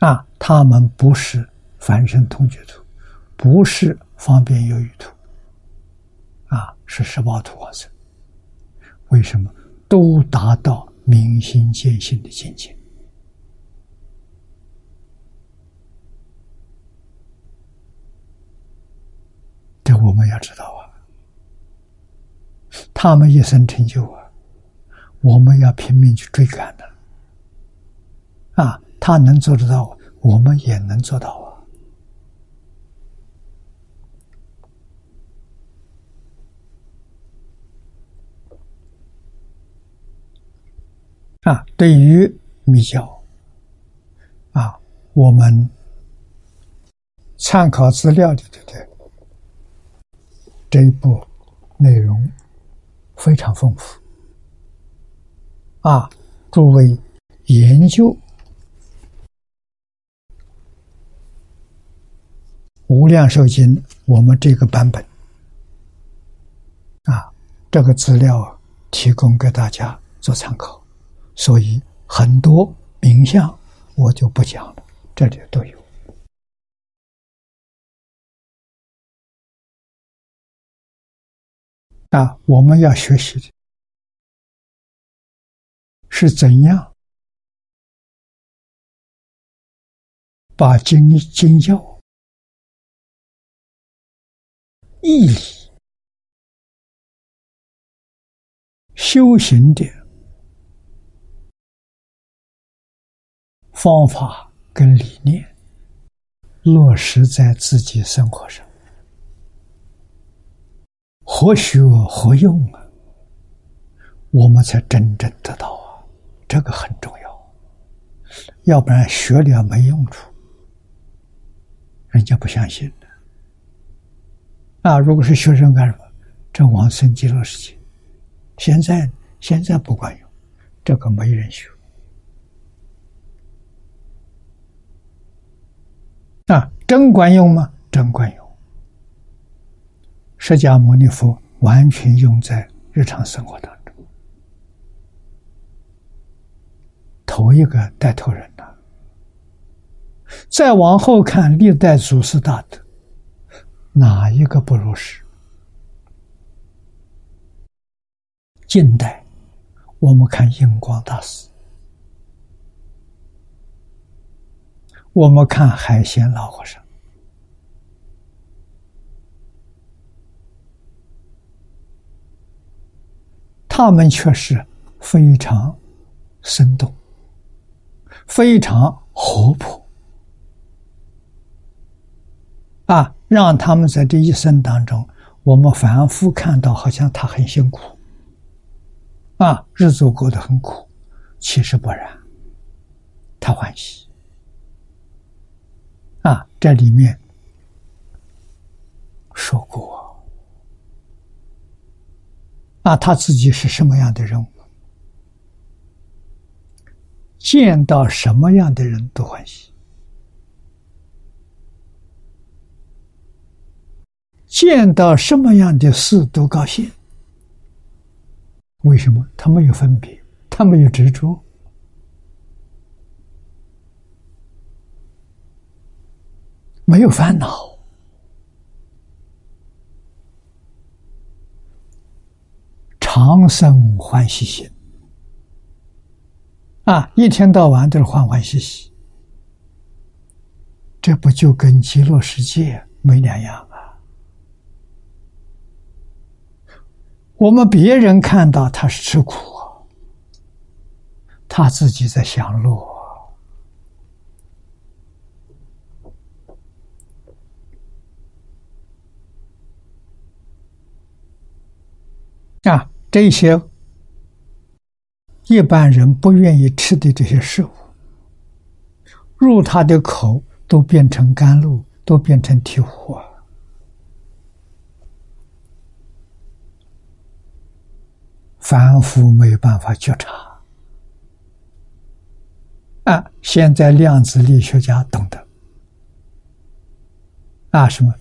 啊，他们不是凡圣通觉图，不是方便有余图，啊，是十八图往生。为什么？都达到明心见性的境界，这我们要知道啊。他们一生成就啊，我们要拼命去追赶的。啊，他能做得到，我们也能做到啊。啊，对于密教，啊，我们参考资料里头的这一部内容非常丰富。啊，诸位研究《无量寿经》，我们这个版本，啊，这个资料提供给大家做参考。所以很多名相我就不讲了，这里都有。啊，我们要学习的是怎样把经经教义理修行的。方法跟理念落实在自己生活上，何学何用啊？我们才真正得到！这个很重要，要不然学了没用处，人家不相信的。啊，如果是学生干什么？这往生极乐世界，现在现在不管用，这个没人学。啊，真管用吗？真管用。释迦牟尼佛完全用在日常生活当中。头一个带头人呐，再往后看历代祖师大德，哪一个不如是？近代，我们看印光大师。我们看海鲜老和尚，他们却是非常生动、非常活泼啊！让他们在这一生当中，我们反复看到，好像他很辛苦啊，日子过得很苦，其实不然，他欢喜。啊，这里面说过啊，他自己是什么样的人物？见到什么样的人都欢喜，见到什么样的事都高兴。为什么？他没有分别，他没有执着。没有烦恼，长生欢喜心啊！一天到晚都是欢欢喜喜，这不就跟极乐世界没两样啊？我们别人看到他是吃苦，他自己在享乐。啊，这些一般人不愿意吃的这些食物，入他的口都变成甘露，都变成体火，凡夫没有办法觉察。啊，现在量子力学家懂得，啊，什么，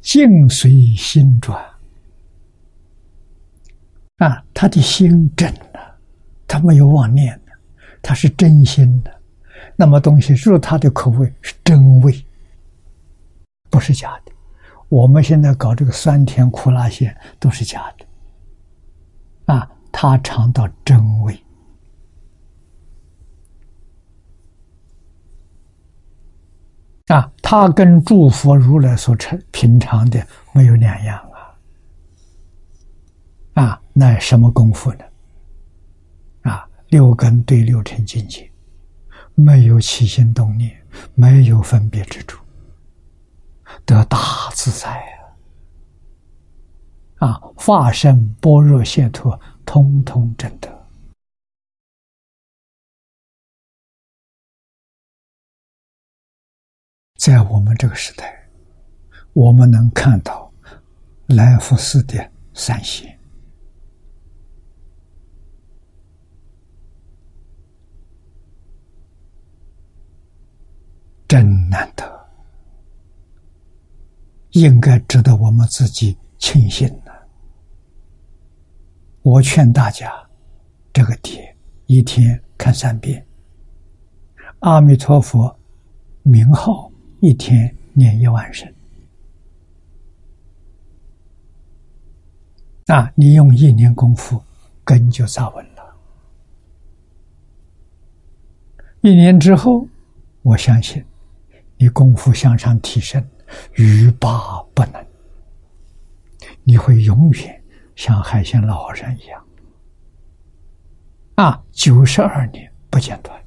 境随心转。啊，他的心真了，他没有妄念的，他是真心的。那么东西入他的口味是真味，不是假的。我们现在搞这个酸甜苦辣咸都是假的。啊，他尝到真味，啊，他跟诸佛如来所成平常的没有两样。啊，那什么功夫呢？六根对六尘境界，没有起心动念，没有分别之处，得大自在啊！啊，化身般若解脱，通通真的。在我们这个时代，我们能看到来福寺的三贤。真难得，应该值得我们自己庆幸的。我劝大家，这个帖一天看三遍，阿弥陀佛名号一天念一万声。啊，你用一年功夫，根就扎稳了。一年之后，我相信你功夫向上提升，欲罢不能。你会永远像海鲜老和尚一样，啊，九十二年不间断。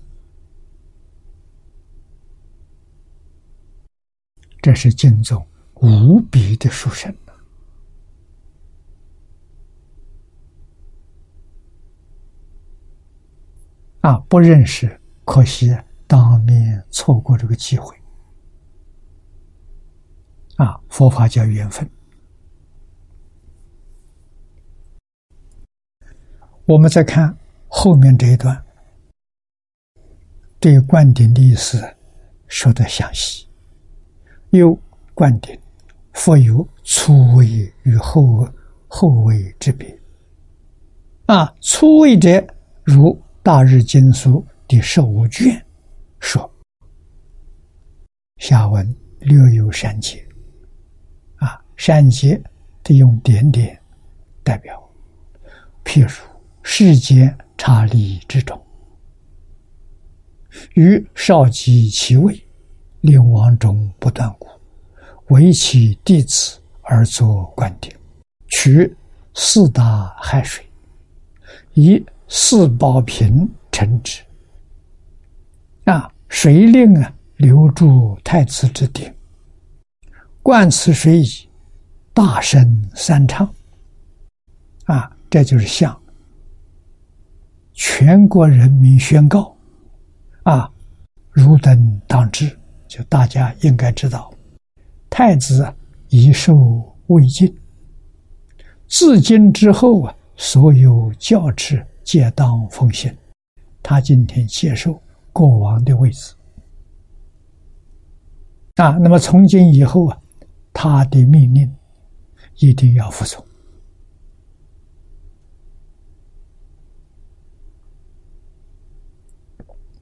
这是经中无比的殊胜。啊，不认识，可惜当面错过这个机会。啊，佛法叫缘分。我们再看后面这一段，对灌顶的意思说的详细。有灌顶，佛有初位与后后位之别。啊，初位者如。大日经书第十五卷说：“下文略有删节，啊，删节得用点点代表。譬如世间差利之中，于少及其位，令王中不断故，唯其弟子而作观点，取四大海水，以。”四宝瓶盛之，啊，谁令啊留住太子之顶，灌此水矣，大声三唱，啊，这就是向全国人民宣告，啊，汝等当知，就大家应该知道，太子已受未尽，自今之后啊，所有教制。皆当奉行，他今天接受国王的位置啊。那么从今以后啊，他的命令一定要服从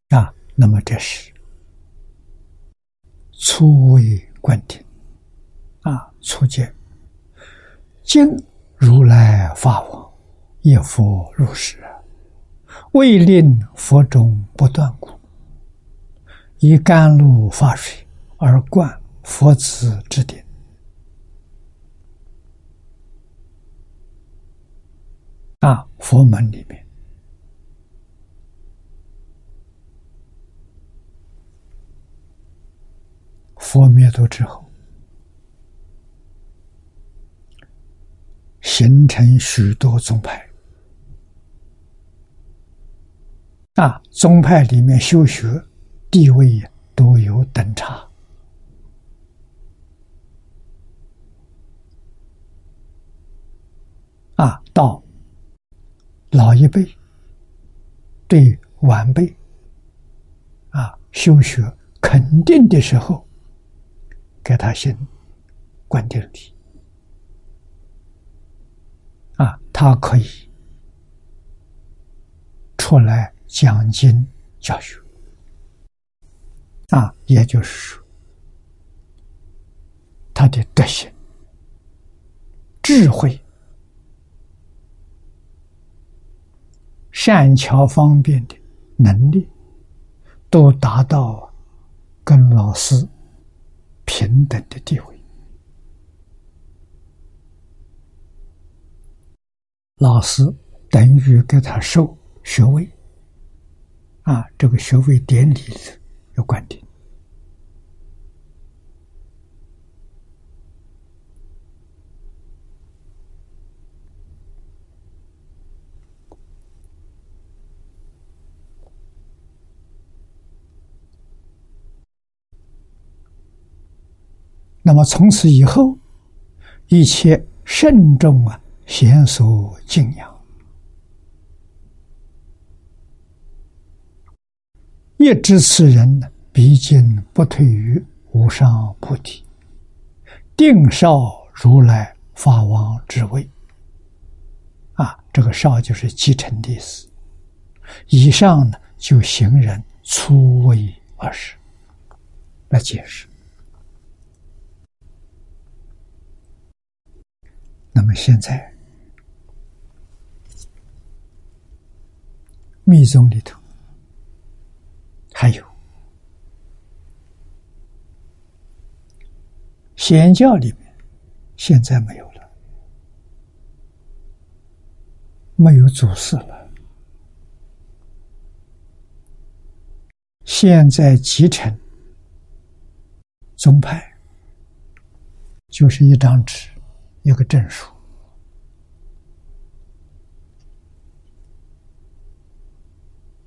啊。那么这是初为观听啊，初见今如来法王，一佛入世。为令佛中不断故，以甘露发水而灌佛子之顶。啊，佛门里面，佛灭度之后，形成许多宗派。啊，宗派里面修学地位都有等差。啊，到老一辈对晚辈啊修学肯定的时候，给他先灌顶礼。啊，他可以出来。讲经教学啊，也就是说，他的德行、智慧、善巧方便的能力，都达到跟老师平等的地位。老师等于给他授学位。啊，这个学位典礼有关的。那么从此以后，一切慎重啊，贤所敬仰，一知此人呢，毕竟不退于无上菩提，定少如来法王之位。啊，这个少就是继承的意思。以上呢，就行人初位而事来解释。那么现在密宗里头还有显教里面，现在没有了，没有祖师了。现在集成宗派，就是一张纸。有个证书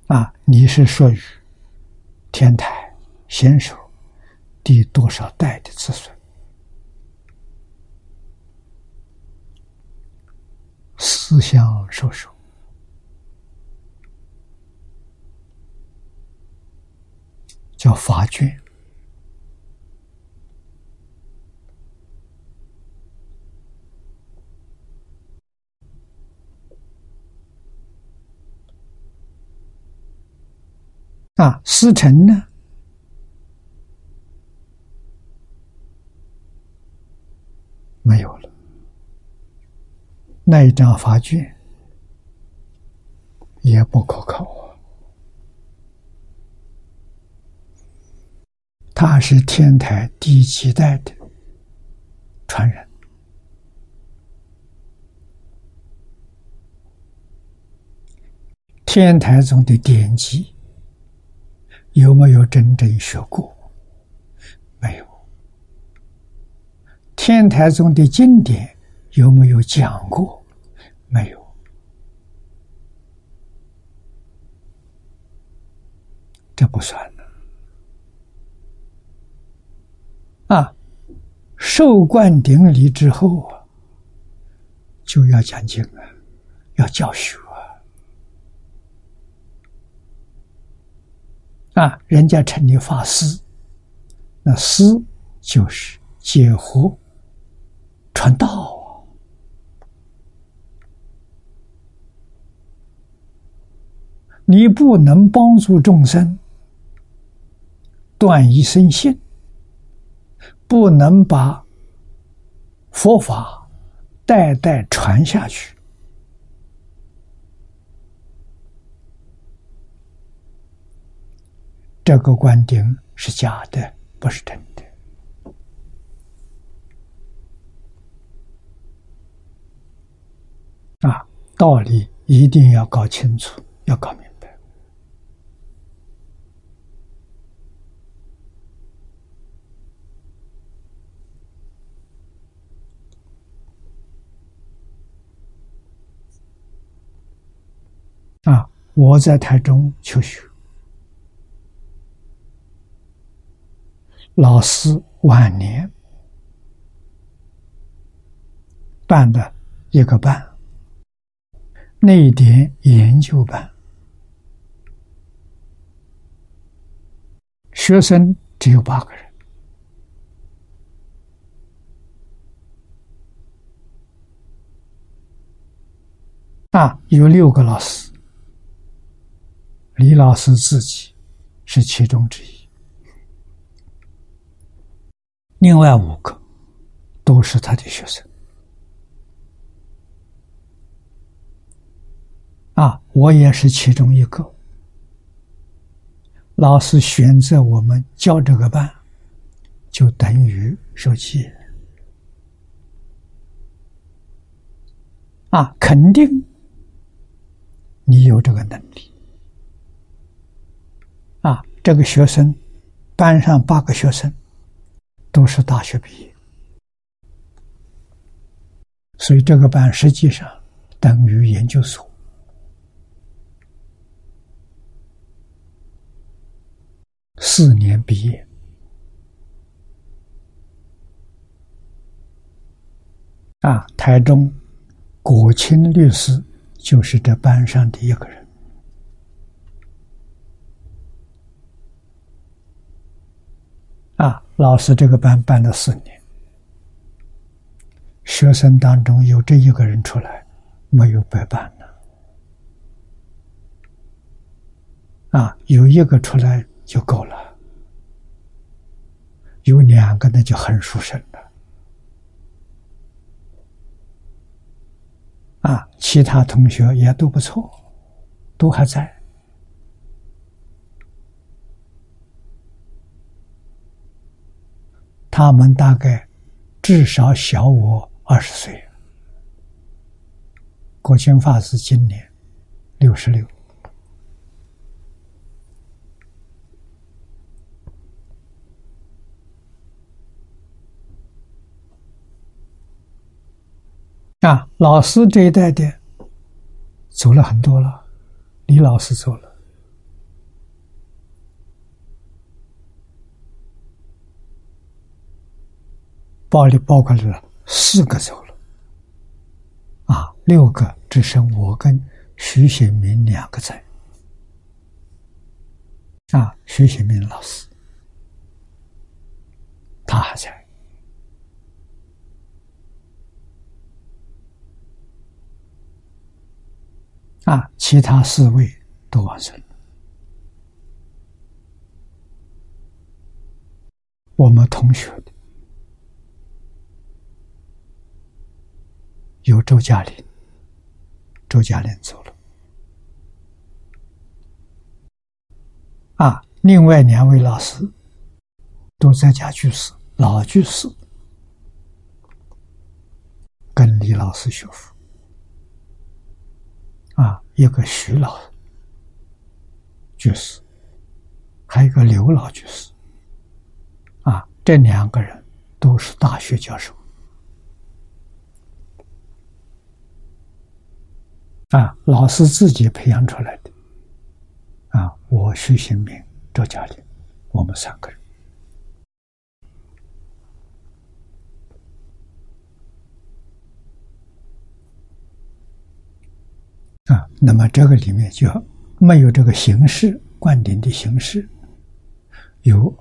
啊，你是属于天台先手第多少代的子孙？思想授受叫法卷。啊，师承呢？没有了。那一张法卷也不可靠啊。他是天台第七代的传人？天台中的典籍。有没有真正学过？没有。天台中的经典有没有讲过？没有。这不算了。啊，受灌顶礼之后啊，就要讲经了，要教学。啊，人家称你法师，那师就是解惑、传道。你不能帮助众生断一生信，不能把佛法代代传下去。这个观点是假的，不是真的。啊，道理一定要搞清楚，要搞明白。啊，我在台中求学。老师晚年。办的一个班，内点研究班，学生只有八个人，啊，有六个老师，李老师自己是其中之一。另外五个都是他的学生啊，我也是其中一个。老师选择我们教这个班，就等于受气啊，肯定你有这个能力啊。这个学生班上八个学生。都是大学毕业，所以这个班实际上等于研究所，四年毕业。啊，台中国清律师就是这班上的一个人。啊，老师这个班办了四年，学生当中有这一个人出来，没有白办的。啊，有一个出来就够了，有两个那就很殊胜了。啊，其他同学也都不错，都还在。他们大概至少小我二十岁。国清法师今年六十六。啊，老师这一代的走了很多了，李老师走了，包里包括了四个走了，啊，六个只剩我跟徐显明两个在，啊，徐显明老师，他还在。啊，其他四位都完成了。我们同学的有周嘉玲，周嘉玲走了。啊，另外两位老师都在家居士，老居士跟李老师学佛。啊，一个徐老居士，还有一个刘老居士，啊，这两个人都是大学教授，啊，老师自己培养出来的，啊，我徐新明、周嘉玲，我们三个人。啊，那么这个里面就没有这个形式灌顶的形式，有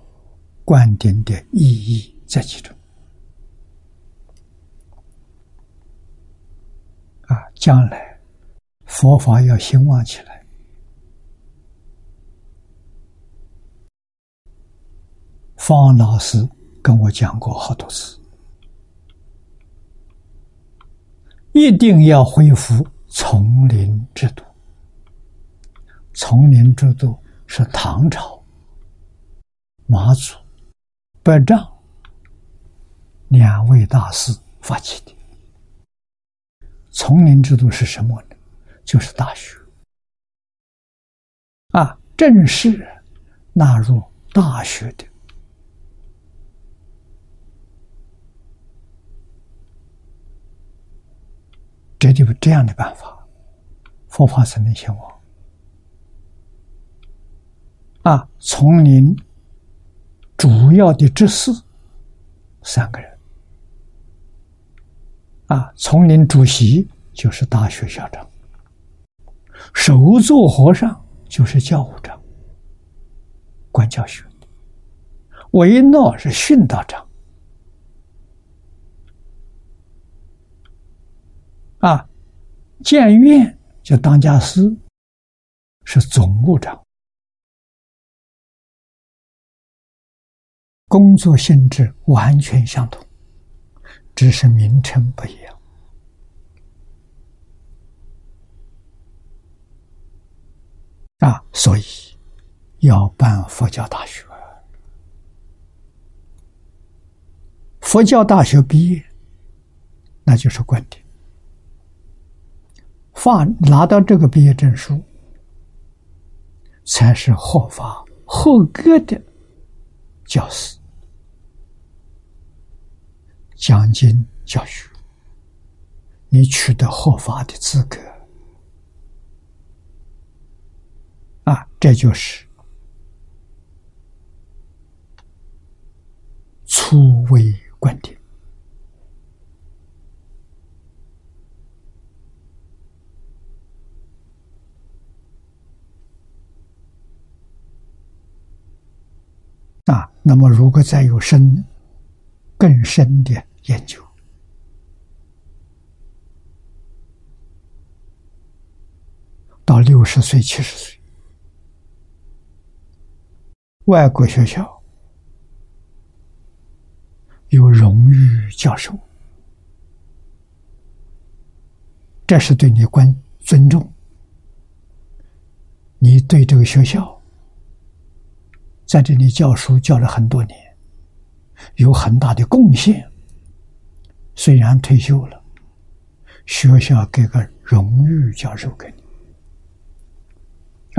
灌顶的意义在其中。啊，将来佛法要兴旺起来，方老师跟我讲过好多次，一定要恢复。丛林制度，丛林制度是唐朝马祖、百丈两位大师发起的。丛林制度是什么呢？就是大学啊，正式纳入大学的。这就这样的办法，佛法才能兴旺。啊，丛林主要的执事三个人，啊，丛林主席就是大学校长，首座和尚就是教务长，管教学，维诺是训导长。啊，建院就当家师，是总务长，工作性质完全相同，只是名称不一样。啊，所以要办佛教大学，佛教大学毕业，那就是观点。发拿到这个毕业证书，才是合法合格的教师，讲经教学，你取得合法的资格，啊这就是粗微观点。啊那么如果再有深更深的研究到六十岁七十岁外国学校有荣誉教授，这是对你关尊重。你对这个学校在这里教书教了很多年，有很大的贡献。虽然退休了，学校给个荣誉教授给你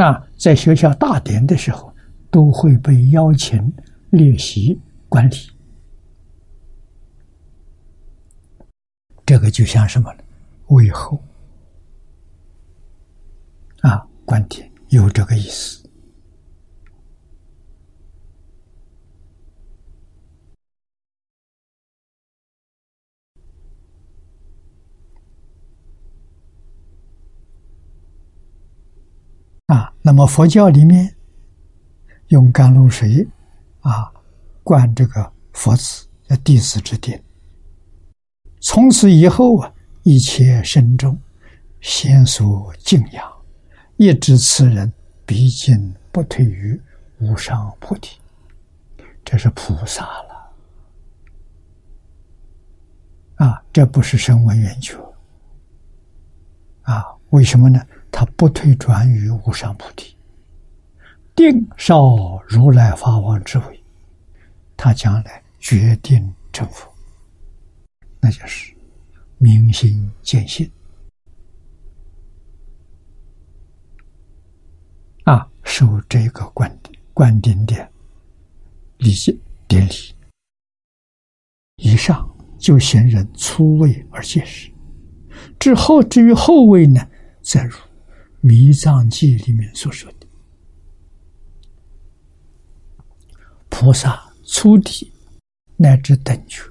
啊，在学校大典的时候都会被邀请列席观礼。这个就像什么呢？为后啊，观点。有这个意思啊。那么佛教里面用甘露水啊灌这个佛子，叫弟子之典。从此以后啊，一切生中先所敬仰。一知此人毕竟不退于无上菩提，这是菩萨了啊！这不是声闻缘觉啊？为什么呢？他不退转于无上菩提，定少如来法王之位，他将来决定成佛，那就是明心见性。啊，受这个灌顶灌顶的礼典礼，以上就行人初位而见识。之后至于后位呢，再如《弥藏记》里面所说的，菩萨初地乃至等觉，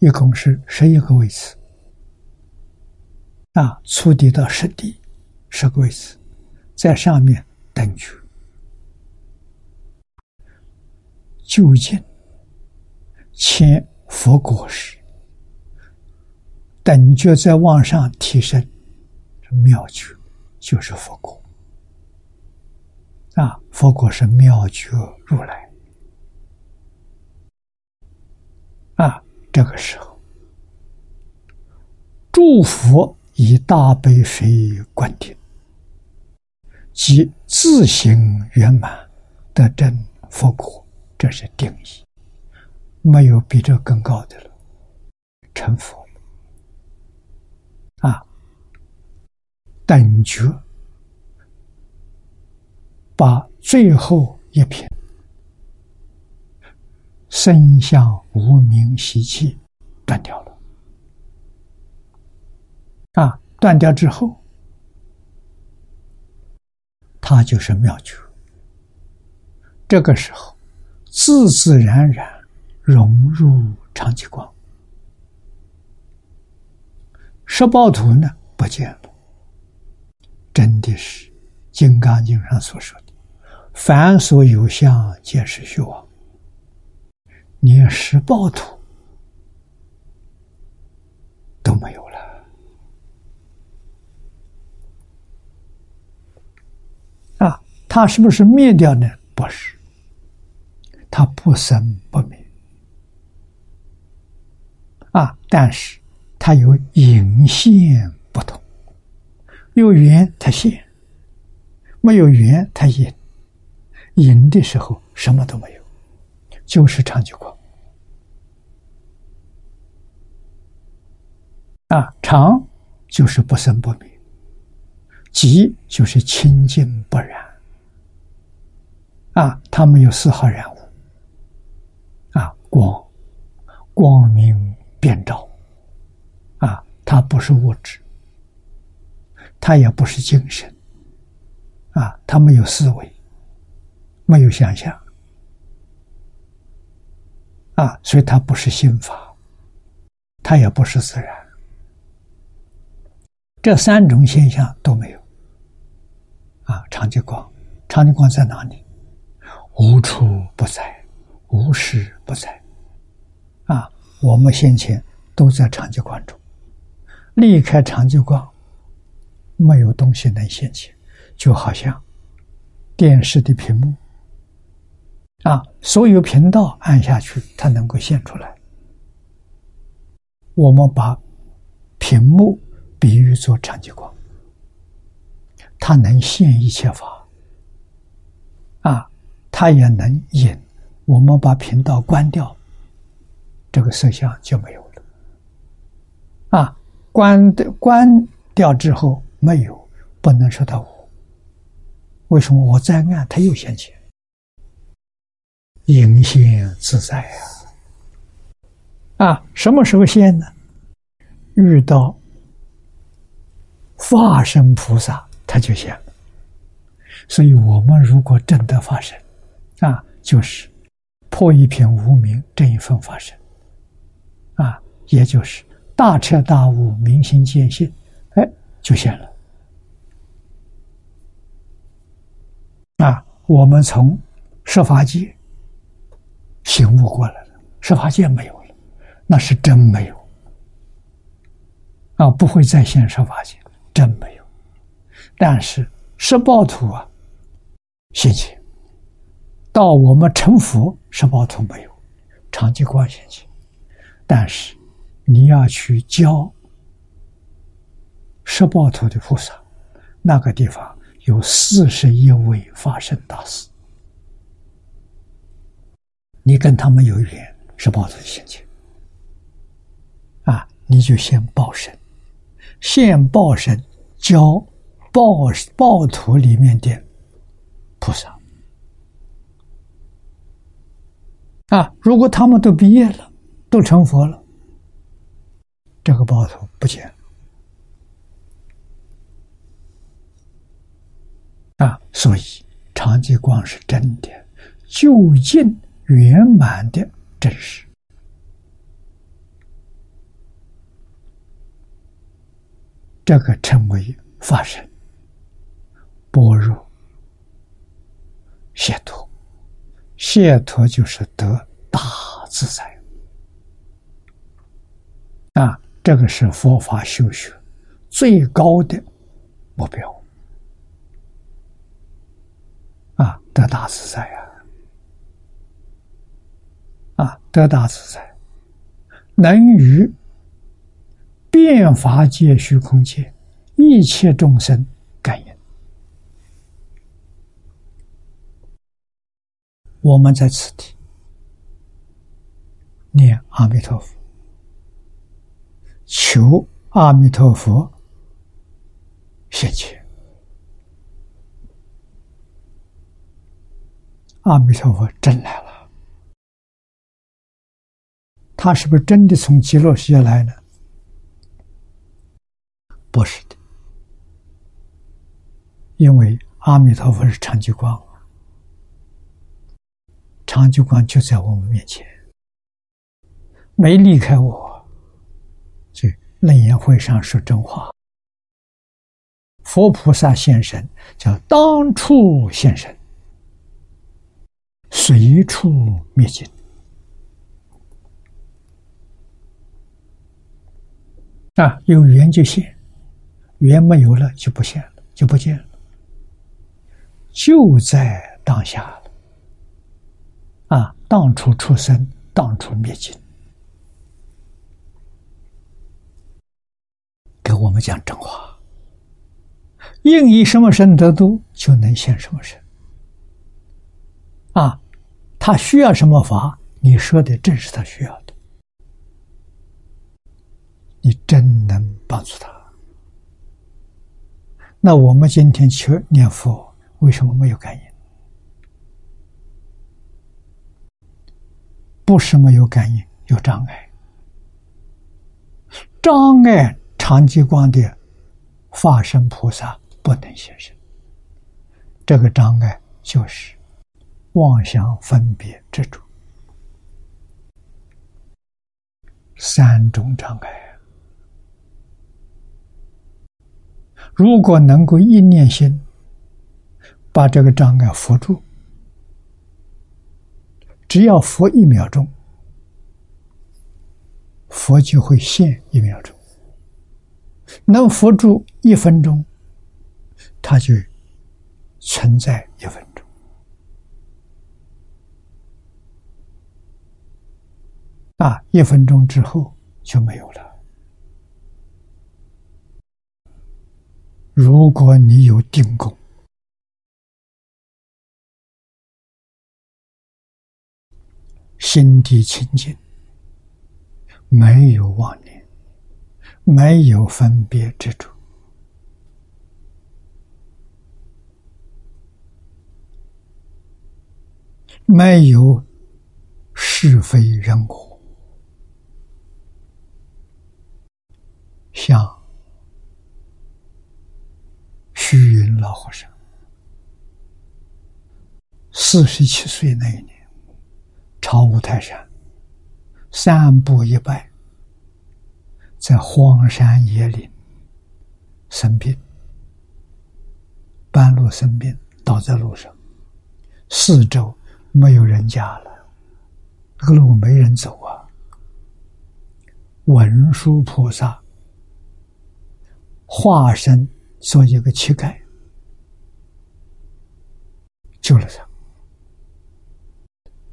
一共是十一个位次。啊，初地到十地。十个位置，在上面等觉，究竟千佛果时，等觉在往上提升，妙觉就是佛果啊！佛果是妙觉如来啊！这个时候，祝福以大悲水灌顶。即自行圆满得证佛果，这是定义，没有比这更高的了，成佛啊！等觉把最后一品身相无名习气断掉了啊！断掉之后。他就是妙觉，这个时候自自然然融入长吉光，十报图呢不见了，真的是《金刚经》上所说“凡所有相，皆是虚妄”，连十报图都没有了啊。它是不是灭掉呢？不是，它不生不灭啊！但是它有隐现不同，有缘它现，没有缘它隐。隐的时候什么都没有，就是长久光啊！长就是不生不灭，寂就是清净不染。啊，它没有丝毫染污。啊，光，光明遍照。啊，它不是物质，它也不是精神。啊，它没有思维，没有想象。啊，所以它不是心法，它也不是自然。这三种现象都没有。啊，长极光，长极光在哪里？无处不在，无时不在。啊，我们先前都在长寂光中，离开长寂光，没有东西能现前，就好像电视的屏幕。啊，所有频道按下去，它能够现出来。我们把屏幕比喻作长极光，它能现一切法。啊，它也能引。我们把频道关掉，这个色相就没有了。啊，关的关掉之后没有，不能说它无。为什么我再按，它又现起？迎现自在呀！啊，什么时候现呢？遇到化身菩萨，他就现了。所以，我们如果真的发生，啊，就是破一片无名，这一份法身，啊，也就是大彻大悟、明心见性，哎，就现了。啊，我们从设法界。醒悟过来了，十法界没有了，那是真没有啊！不会再现十法界，真没有。但是十报图啊，现前到我们成佛，十报图没有，长期光现前。但是你要去教十报图的菩萨，那个地方有四十一位法身大士。你跟他们有缘，是报的心情啊！你就先报身，先报身教报报图里面的菩萨啊！如果他们都毕业了，都成佛了，这个报图不见啊！所以长寂光是真的，就近。圆满的真实，这个称为法身、般若、解脱。解脱就是得大自在啊！这个是佛法修学最高的目标啊！得大自在呀！啊，得大自在，能与变法界、虚空界一切众生感应。我们在此地念阿弥陀佛，求阿弥陀佛现前。阿弥陀佛真来了。他是不是真的从极乐世界来的？不是的，因为阿弥陀佛是长久光，长久光就在我们面前，没离开我。所以楞严会上说真话，佛菩萨现身叫当处现身，随处灭尽。啊，有缘就现，缘没有了就不现了，就不见了，就在当下了。啊，当初出生，当初灭尽，给我们讲真话。应以什么身得度，就能现什么身。啊，他需要什么法，你说的正是他需要的。你真能帮助他？那我们今天去念佛，为什么没有感应？不是没有感应，有障碍。障碍长吉光的化身菩萨不能现身。这个障碍就是妄想分别执着三种障碍。如果能够一念心把这个障碍扶住，只要佛一秒钟，佛就会现一秒钟；能佛住一分钟，它就存在一分钟。啊，一分钟之后就没有了。如果你有定功。心地清净，没有妄念，没有分别执着，没有是非人我，像虚云老和尚四十七岁那一年。朝五台山，三步一拜，在荒山野岭生病，半路生病，倒在路上，四周没有人家了，这个路没人走啊。文殊菩萨化身做一个乞丐，救了他。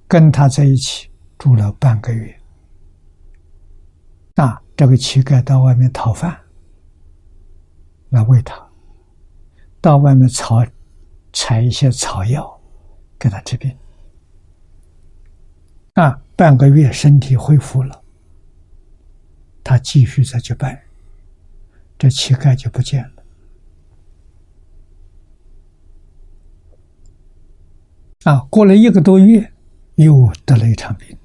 跟他在一起住了半个月，那这个乞丐到外面讨饭来喂他，到外面草采一些草药给他治病，啊，半个月身体恢复了，他继续再去拜，这乞丐就不见了，啊，过了一个多月。又得了一场病，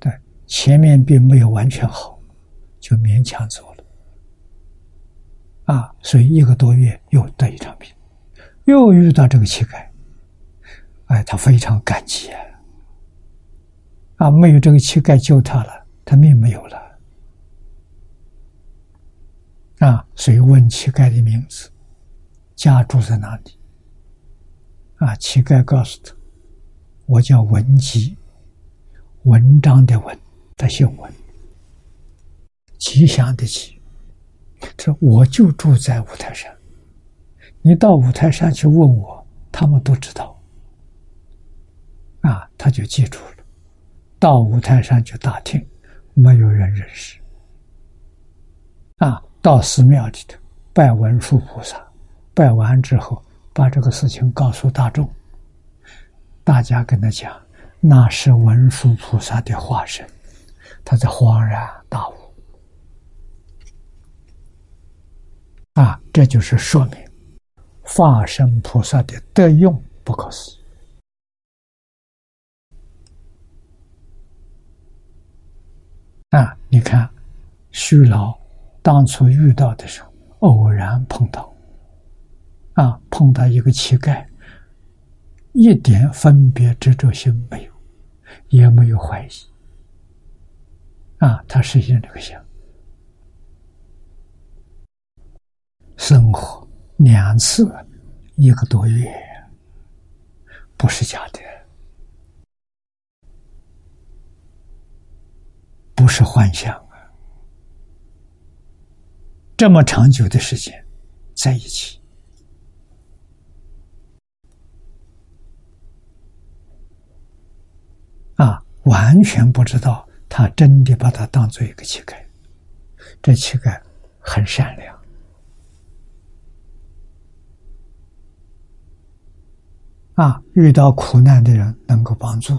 对，前面并没有完全好，就勉强走了，啊，所以一个多月又得一场病，又遇到这个乞丐，哎，他非常感激啊，啊，没有这个乞丐救他了，他命没有了，啊，所以问乞丐的名字，家住在哪里？啊，乞丐告诉他。我叫文吉，文章的文，他姓文，吉祥的吉。他说我就住在五台山，你到五台山去问我，他们都知道。啊，他就记住了。到五台山去打听，没有人认识。啊，到寺庙里头拜文殊菩萨，拜完之后，把这个事情告诉大众。大家跟他讲，那是文殊菩萨的化身，他在恍然大悟。啊，这就是说明化身菩萨的德用不可思议。啊，你看，虚老当初遇到的时候，偶然碰到，啊，碰到一个乞丐。一点分别执着心没有，也没有怀疑，啊，他实现这个相，生活两次一个多月，不是假的，不是幻想，这么长久的时间在一起。啊，完全不知道他真的把他当做一个乞丐，这乞丐很善良，啊，遇到苦难的人能够帮助，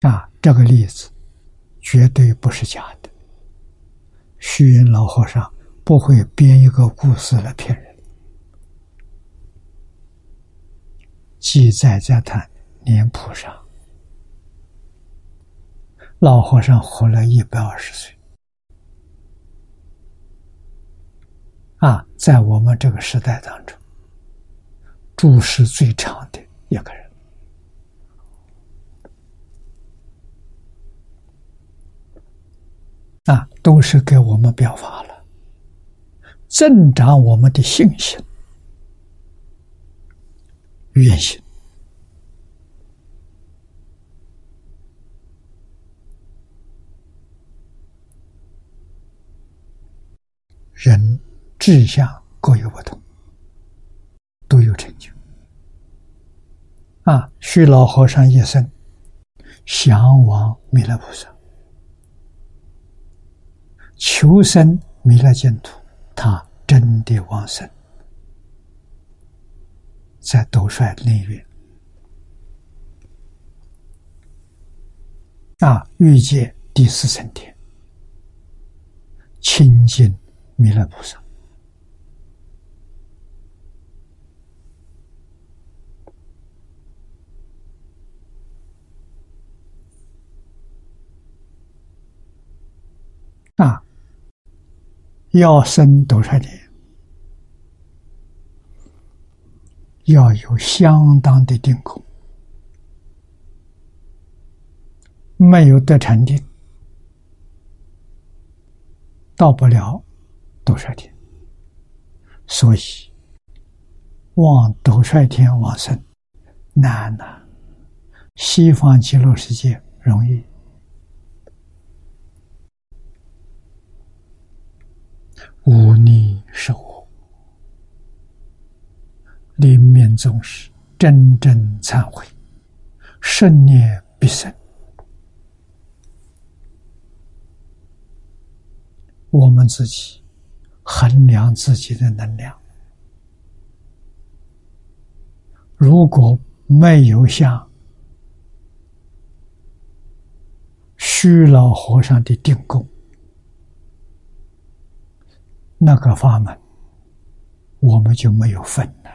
啊，这个例子绝对不是假的，虚云老和尚不会编一个故事来骗人。记载在他脸谱上，老和尚活了一百二十岁，啊，在我们这个时代当中，住世最长的一个人，啊，都是给我们表法了，增长我们的信心，愿行。人志向各有不同，都有成就。啊，虚老和尚一生向往弥勒菩萨，求生弥勒净土，他真的往生，在斗率内院啊，欲界第四层天，清净。弥勒菩萨啊，要生多少年？要有相当的定功，没有得禅定，到不了。斗率天，所以往斗率天往生难呐。西方极乐世界容易。无逆是我，临命终时真正忏悔，圣念必生。我们自己。衡量自己的能量，如果没有像虚老和尚的定功，那个法门，我们就没有分了。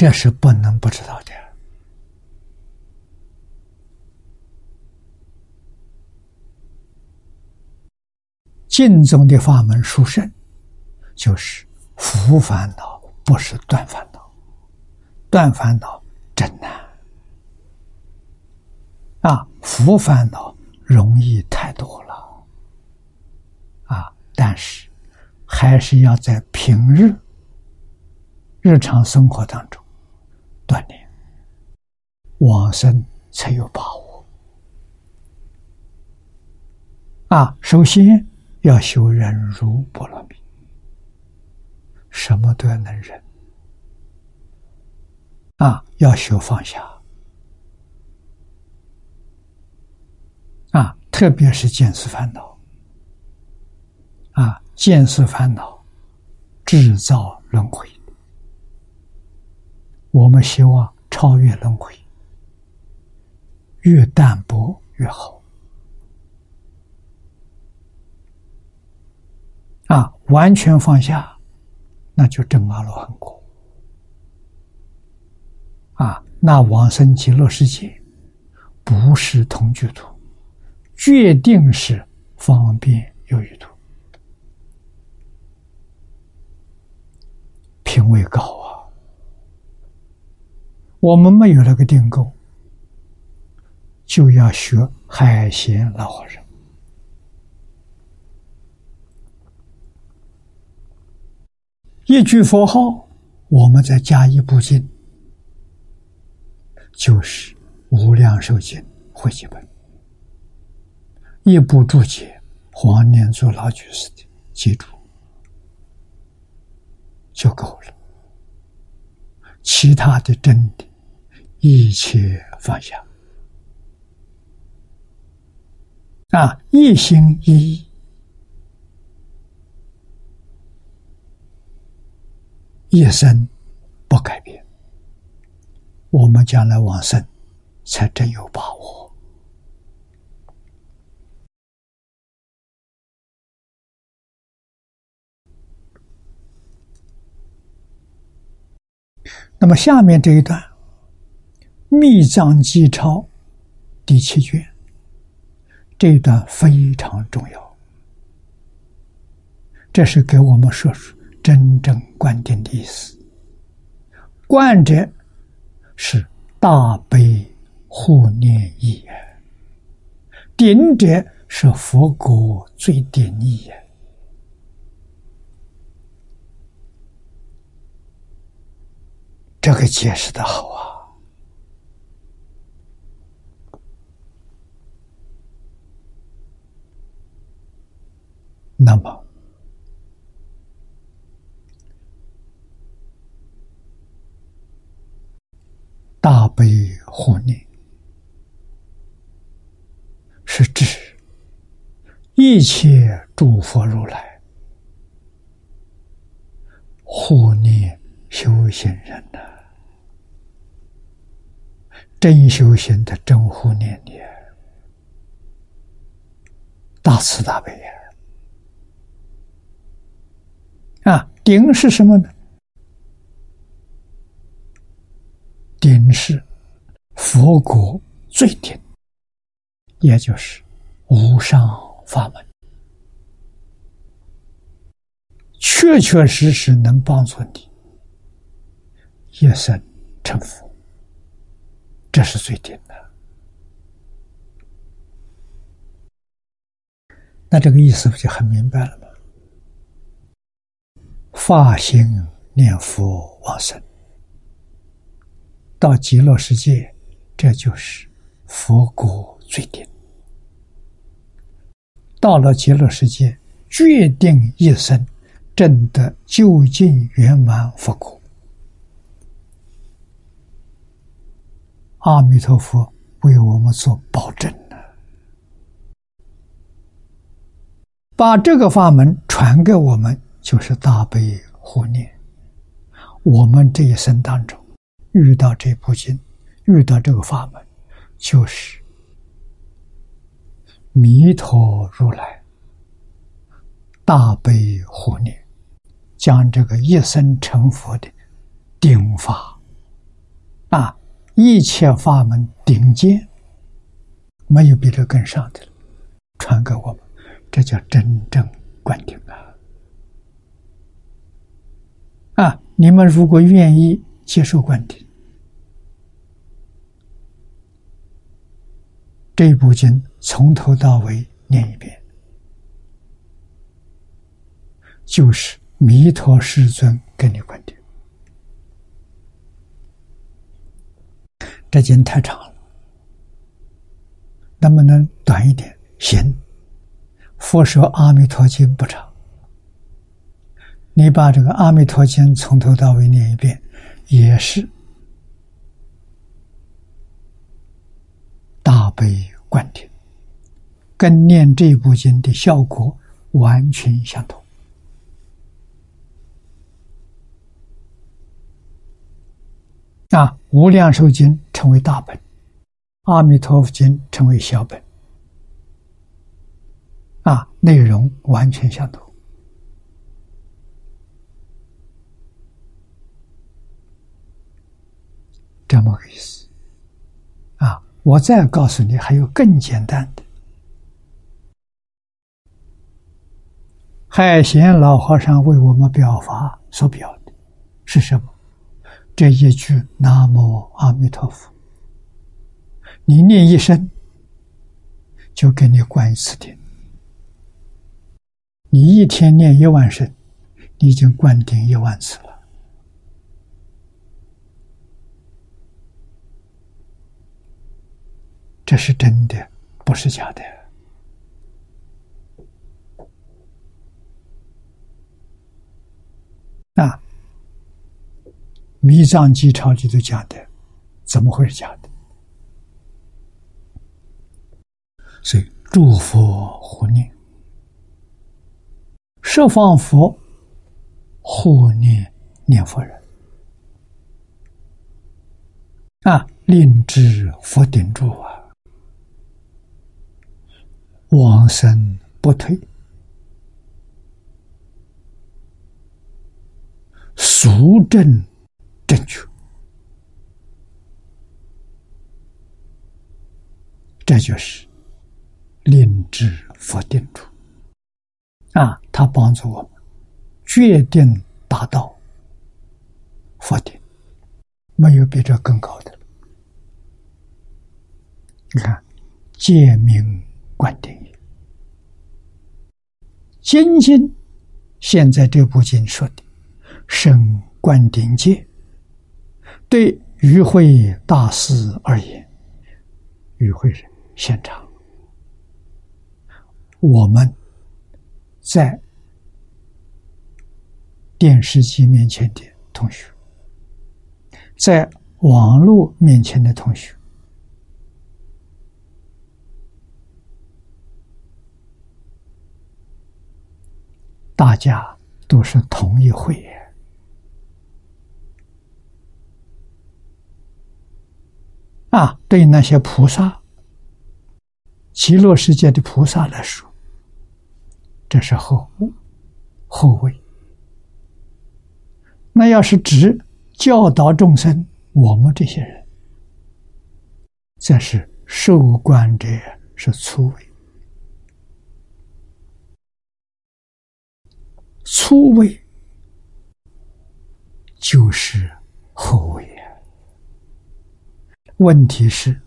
这是不能不知道的。净宗的法门殊胜，就是福烦恼，不是断烦恼。断烦恼真难啊！福烦恼容易太多了啊！但是还是要在平日日常生活当中锻炼，往生才有把握啊！首先。要修忍辱波罗蜜，什么都要能忍啊！要修放下啊！特别是见思烦恼啊，见思烦恼制造轮回，我们希望超越轮回，越淡薄越好。啊，完全放下，那就证阿罗汉果。啊，那往生极乐世界不是同居土，决定是方便有余土，品位高！我们没有那个定构，就要学海贤老和尚。一句佛号，我们再加一部经，就是《无量寿经》会集本，一部注解，黄念祖老居士的记住就够了。其他的真的，一切放下啊，一心一意。一生不改变，我们将来往生才真有把握。那么下面这一段《密藏记钞》第七卷，这一段非常重要，这是给我们说出。真正观点的意思，观者是大悲护念意，顶者是佛国最顶意。这个解释的好啊！那么，大悲护念是指一切诸佛如来护念修行人呐，真修行的真护念你，大慈大悲呀！啊，顶是什么呢？顶是佛国最顶，也就是无上法门，确确实实能帮助你一生成佛，这是最顶的。那这个意思不就很明白了？发心念佛往生，到极乐世界，这就是佛果最顶。到了极乐世界，决定一生证得究竟圆满佛果。阿弥陀佛为我们做保证呢，把这个法门传给我们。就是大悲护念，我们这一生当中遇到这部经，遇到这个法门，就是弥陀如来大悲护念，将这个一生成佛的顶法啊，一切法门顶尖，没有比这更上的了，传给我们，这叫真正灌顶啊！啊！你们如果愿意接受观点，这部经从头到尾念一遍，就是弥陀世尊给你观点。这经太长了，能不能短一点？行。佛说《阿弥陀经》不长。你把这个《阿弥陀经》从头到尾念一遍，也是大悲观听，跟念这部经的效果完全相同。啊，《无量寿经》称为大本，《阿弥陀佛经》称为小本，啊，内容完全相同。这么个意思，啊！我再告诉你，还有更简单的。海贤老和尚为我们表法所表的是什么？这一句“南无阿弥陀佛”，你念一声，就给你灌一次顶。你一天念一万声，你已经灌顶一万次了。这是真的，不是假的。那《弥藏记钞》里头讲的，怎么会是假的？所以，诸佛护念，十方佛护念念佛人啊，令知佛顶住啊。往生不退，俗正正确，这就是令知佛定处啊！他帮助我们决定达到佛定，没有比这更高的。你看，戒明。观顶义，精经现在这部经说的，生观顶界，对于会大师而言，与会人现场，我们在电视机面前的同学，在网络面前的同学，大家都是同一会员。啊，对那些菩萨、极乐世界的菩萨来说，这是后后位。那要是指教导众生，我们这些人，这是受观者是初位，初位就是后位。问题是，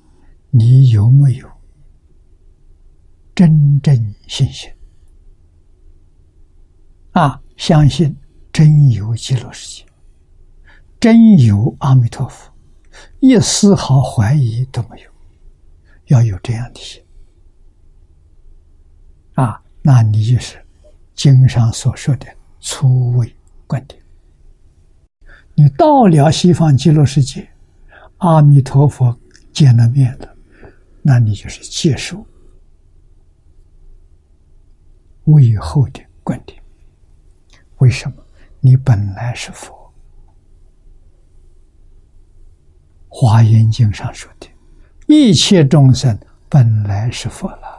你有没有真正信心？啊，相信真有极乐世界，真有阿弥陀佛，一丝毫怀疑都没有。要有这样的心，啊，那你就是经上所说的初位观点。你到了西方极乐世界。阿弥陀佛见了面了，那你就是接受为后的观点。为什么？你本来是佛，《华严经》上说的，一切众生本来是佛了。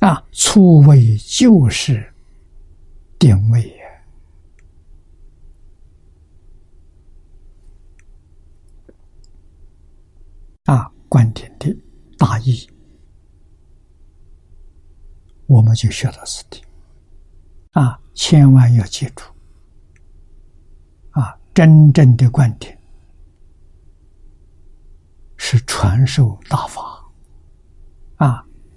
啊，初位就是定位。啊，观点的大意，我们就学到此地。啊，千万要记住，啊，真正的观点是传授大法。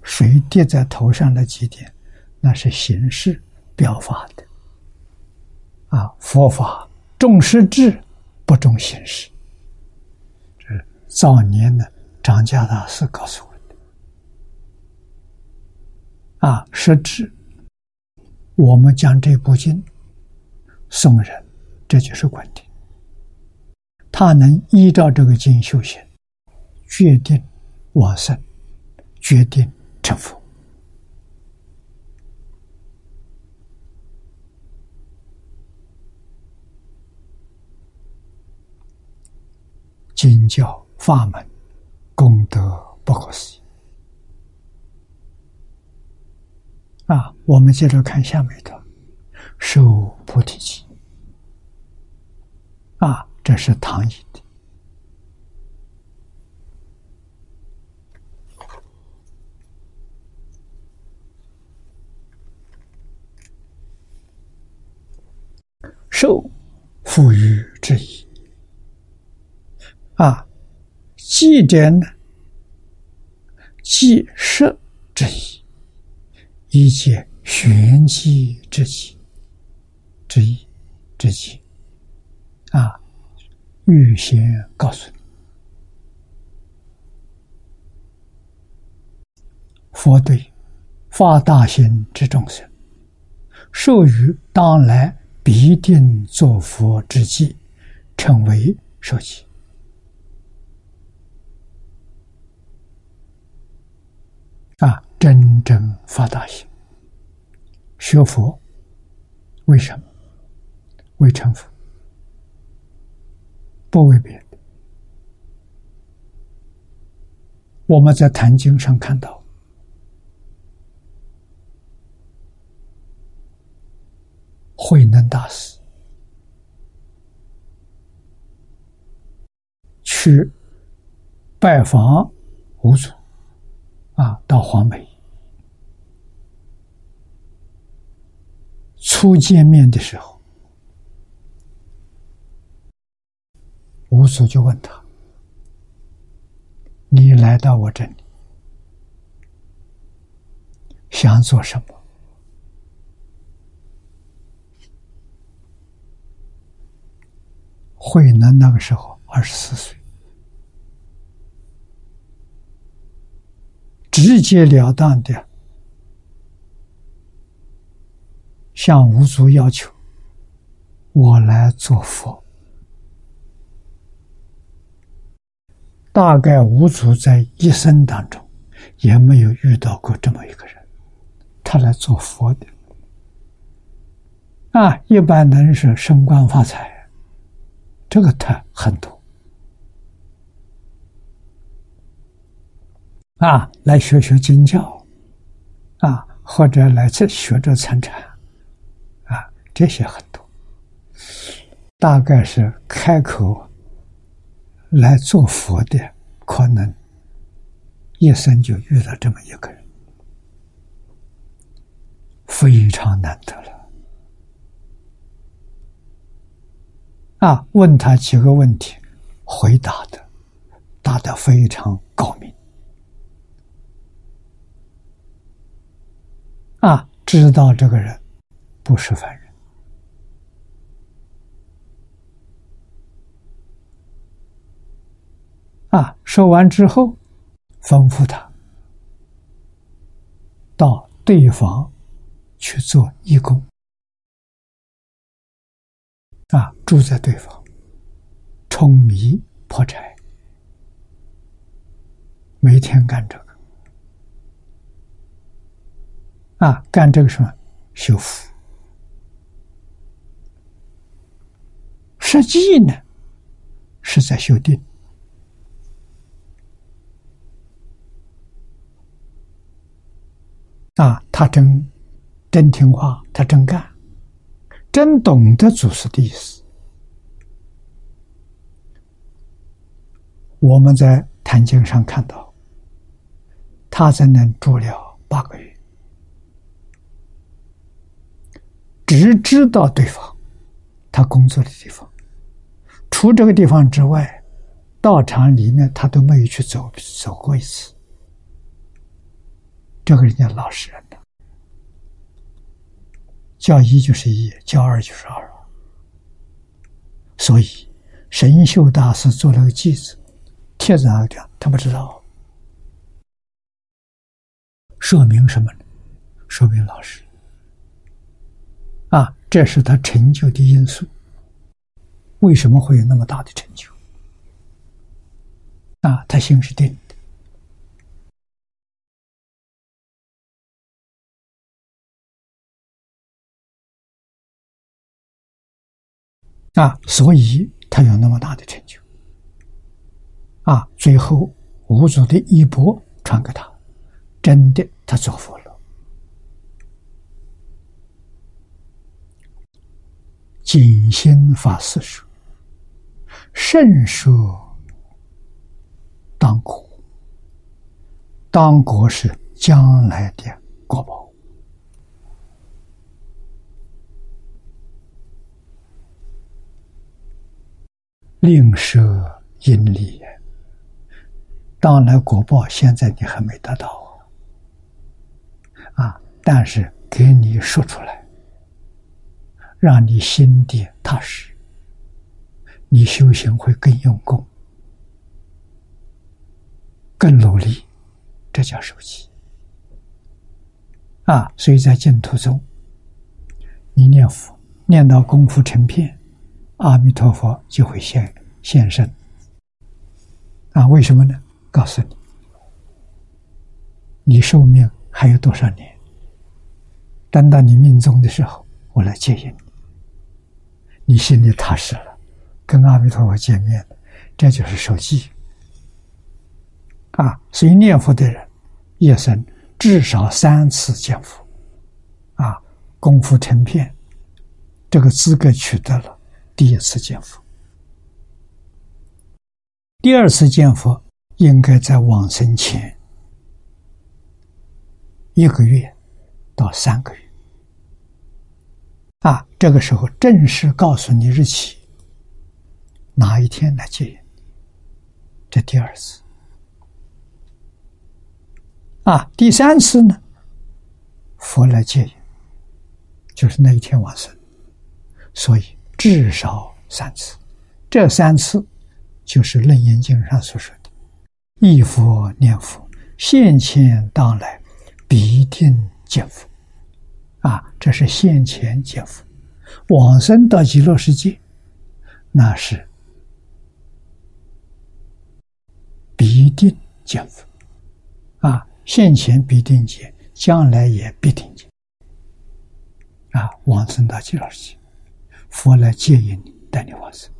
啊，谁跌在头上的几点，那是形式表法的。啊，佛法重实质，不重形式。这是早年的张家大师告诉我的，啊，实质，我们将这部经送人，这就是观点。他能依照这个经修行，决定往生，决定成佛。经教。法门功德不可思议啊！我们接着看下面的“受菩提记”啊，这是唐译的“受”富裕之意啊。祭点呢？祭设之意，一切玄机之意之意之意啊！预先告诉你，佛对发大心之众生，授予当来必定作佛之际，称为受记。啊，真正发大心，学佛，为什么？为成佛，不为别的。我们在《坛经》上看到，慧能大师去拜访五祖。啊，到黄梅初见面的时候，吴祖就问他：“你来到我这里想做什么？”慧能那个时候二十四岁，直截了当的向五祖要求：“我来做佛。”大概五祖在一生当中也没有遇到过这么一个人，他来做佛的。啊，一般人是升官发财，这个他很多。啊，来学学经教，啊，或者来这学着参禅，啊，这些很多。大概是开口。来做佛的，可能一生就遇到这么一个人，非常难得了。啊，问他几个问题，回答的答的非常高明。啊，知道这个人不是凡人。啊！说完之后，吩咐他到对方去做义工。啊，住在对方，舂米破柴，每天干这个。啊，干这个什么修复？实际呢，是在修定。啊，他真真听话，他真干，真懂得祖师的意思。我们在《坛经》上看到，他在那住了八个月，只知道对方他工作的地方，除这个地方之外，道场里面他都没有去走走过一次。这个人家老实人叫一就是一，叫二就是二。所以神秀大师做了个记子，贴在那讲，他不知道，说明什么呢？说明老师啊，这是他成就的因素。为什么会有那么大的成就？啊，他心是定。啊，所以他有那么大的成就。啊，最后五祖的衣钵传给他，真的他做佛了。景心法师说：“圣说当国，当国是将来的国宝。”另设因力，当然果报现在你还没得到啊！但是给你说出来，让你心底踏实，你修行会更用功、更努力，这叫受记啊！所以在净土中，你念佛念到功夫成片。阿弥陀佛就会现现身啊？为什么呢？告诉你，你寿命还有多少年？等到你命中的时候，我来接引你，你心里踏实了，跟阿弥陀佛见面，这就是受记啊！所以念佛的人，一生至少三次见佛啊，功夫成片，这个资格取得了。第一次见佛，第二次见佛应该在往生前一个月到三个月啊，这个时候正式告诉你日期，哪一天来接引。这第二次啊，第三次呢，佛来接引，就是那一天往生，所以。至少三次，这三次就是《楞严经》上所说的“忆佛念佛，现前当来必定见佛”。啊，这是现前见佛；往生到极乐世界，那是必定见佛。啊，现前必定见，将来也必定见。啊，往生到极乐世界，佛来接引你，带你往生。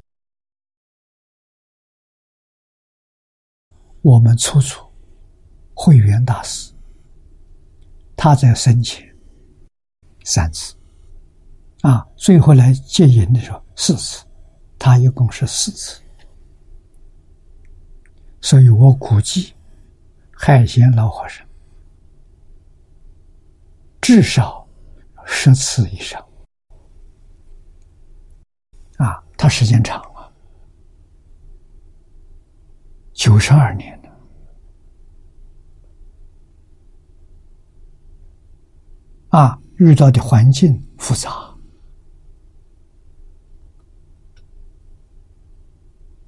我们初初慧远大师，他在生前三次，啊，最后来接引的时候四次，他一共是四次，所以我估计海贤老和尚至少十次以上，啊，他时间长了。九十二年了，啊，遇到的环境复杂，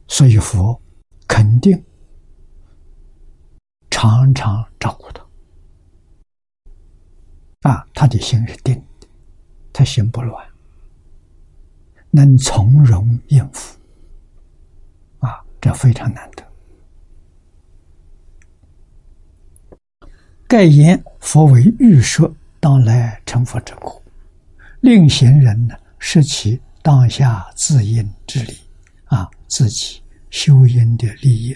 所以佛肯定常常照顾他。啊，他的心是定的，他心不乱，能从容应付，啊，这非常难得。盖言佛为欲说，当来成佛之苦，令行人呢失其当下自因之力，啊，自己修因的利益，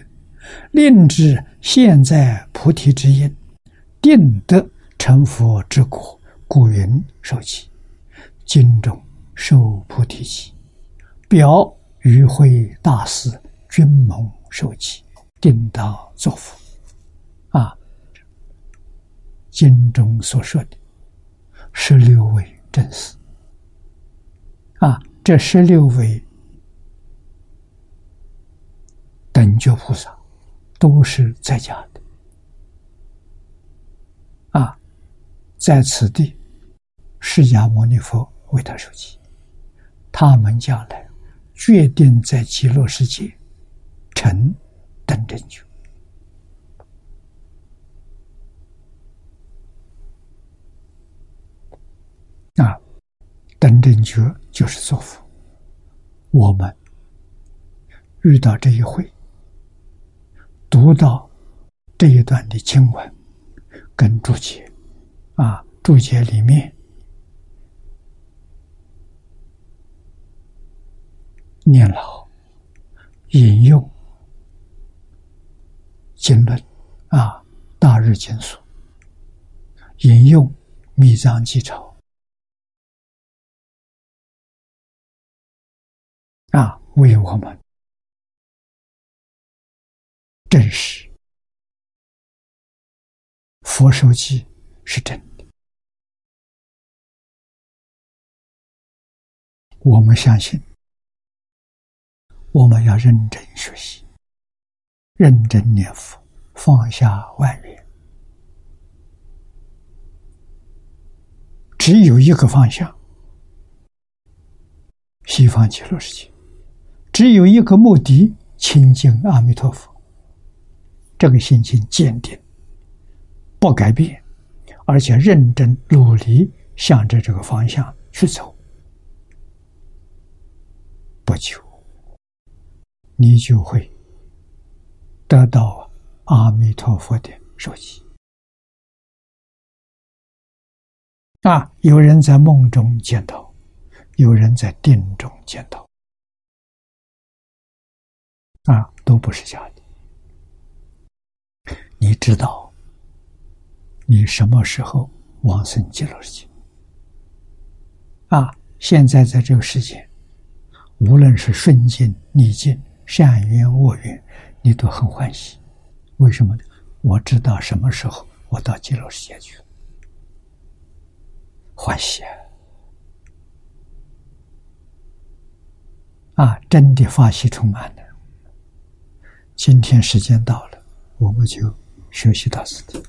令知现在菩提之因，定得成佛之果，故云受其，经中受菩提记，表与会大师君蒙受记，定道作佛。经中所说的十六位正士啊，这十六位等觉菩萨都是在家的。啊，在此地，释迦牟尼佛为他受记，他们将来决定在极乐世界成等正觉。啊，等正觉就是作福。我们遇到这一回，读到这一段的经文跟注解，啊，注解里面念老引用经论，啊，大日经书引用密藏记钞。啊，为我们证实佛手记是真的，我们相信，我们要认真学习，认真念佛，放下万缘，只有一个方向：西方极乐世界。只有一个目的，亲近阿弥陀佛。这个心情坚定，不改变，而且认真努力向着这个方向去走，不久，你就会得到阿弥陀佛的手机。啊，有人在梦中见到，有人在定中见到。啊，都不是假的。你知道，你什么时候往生极乐世界？啊，现在在这个世界，无论是顺境逆境、善缘恶缘，你都很欢喜。为什么呢？我知道什么时候我到极乐世界去了，欢喜啊！啊，真的法喜充满了。今天时间到了，我们就学习到此地。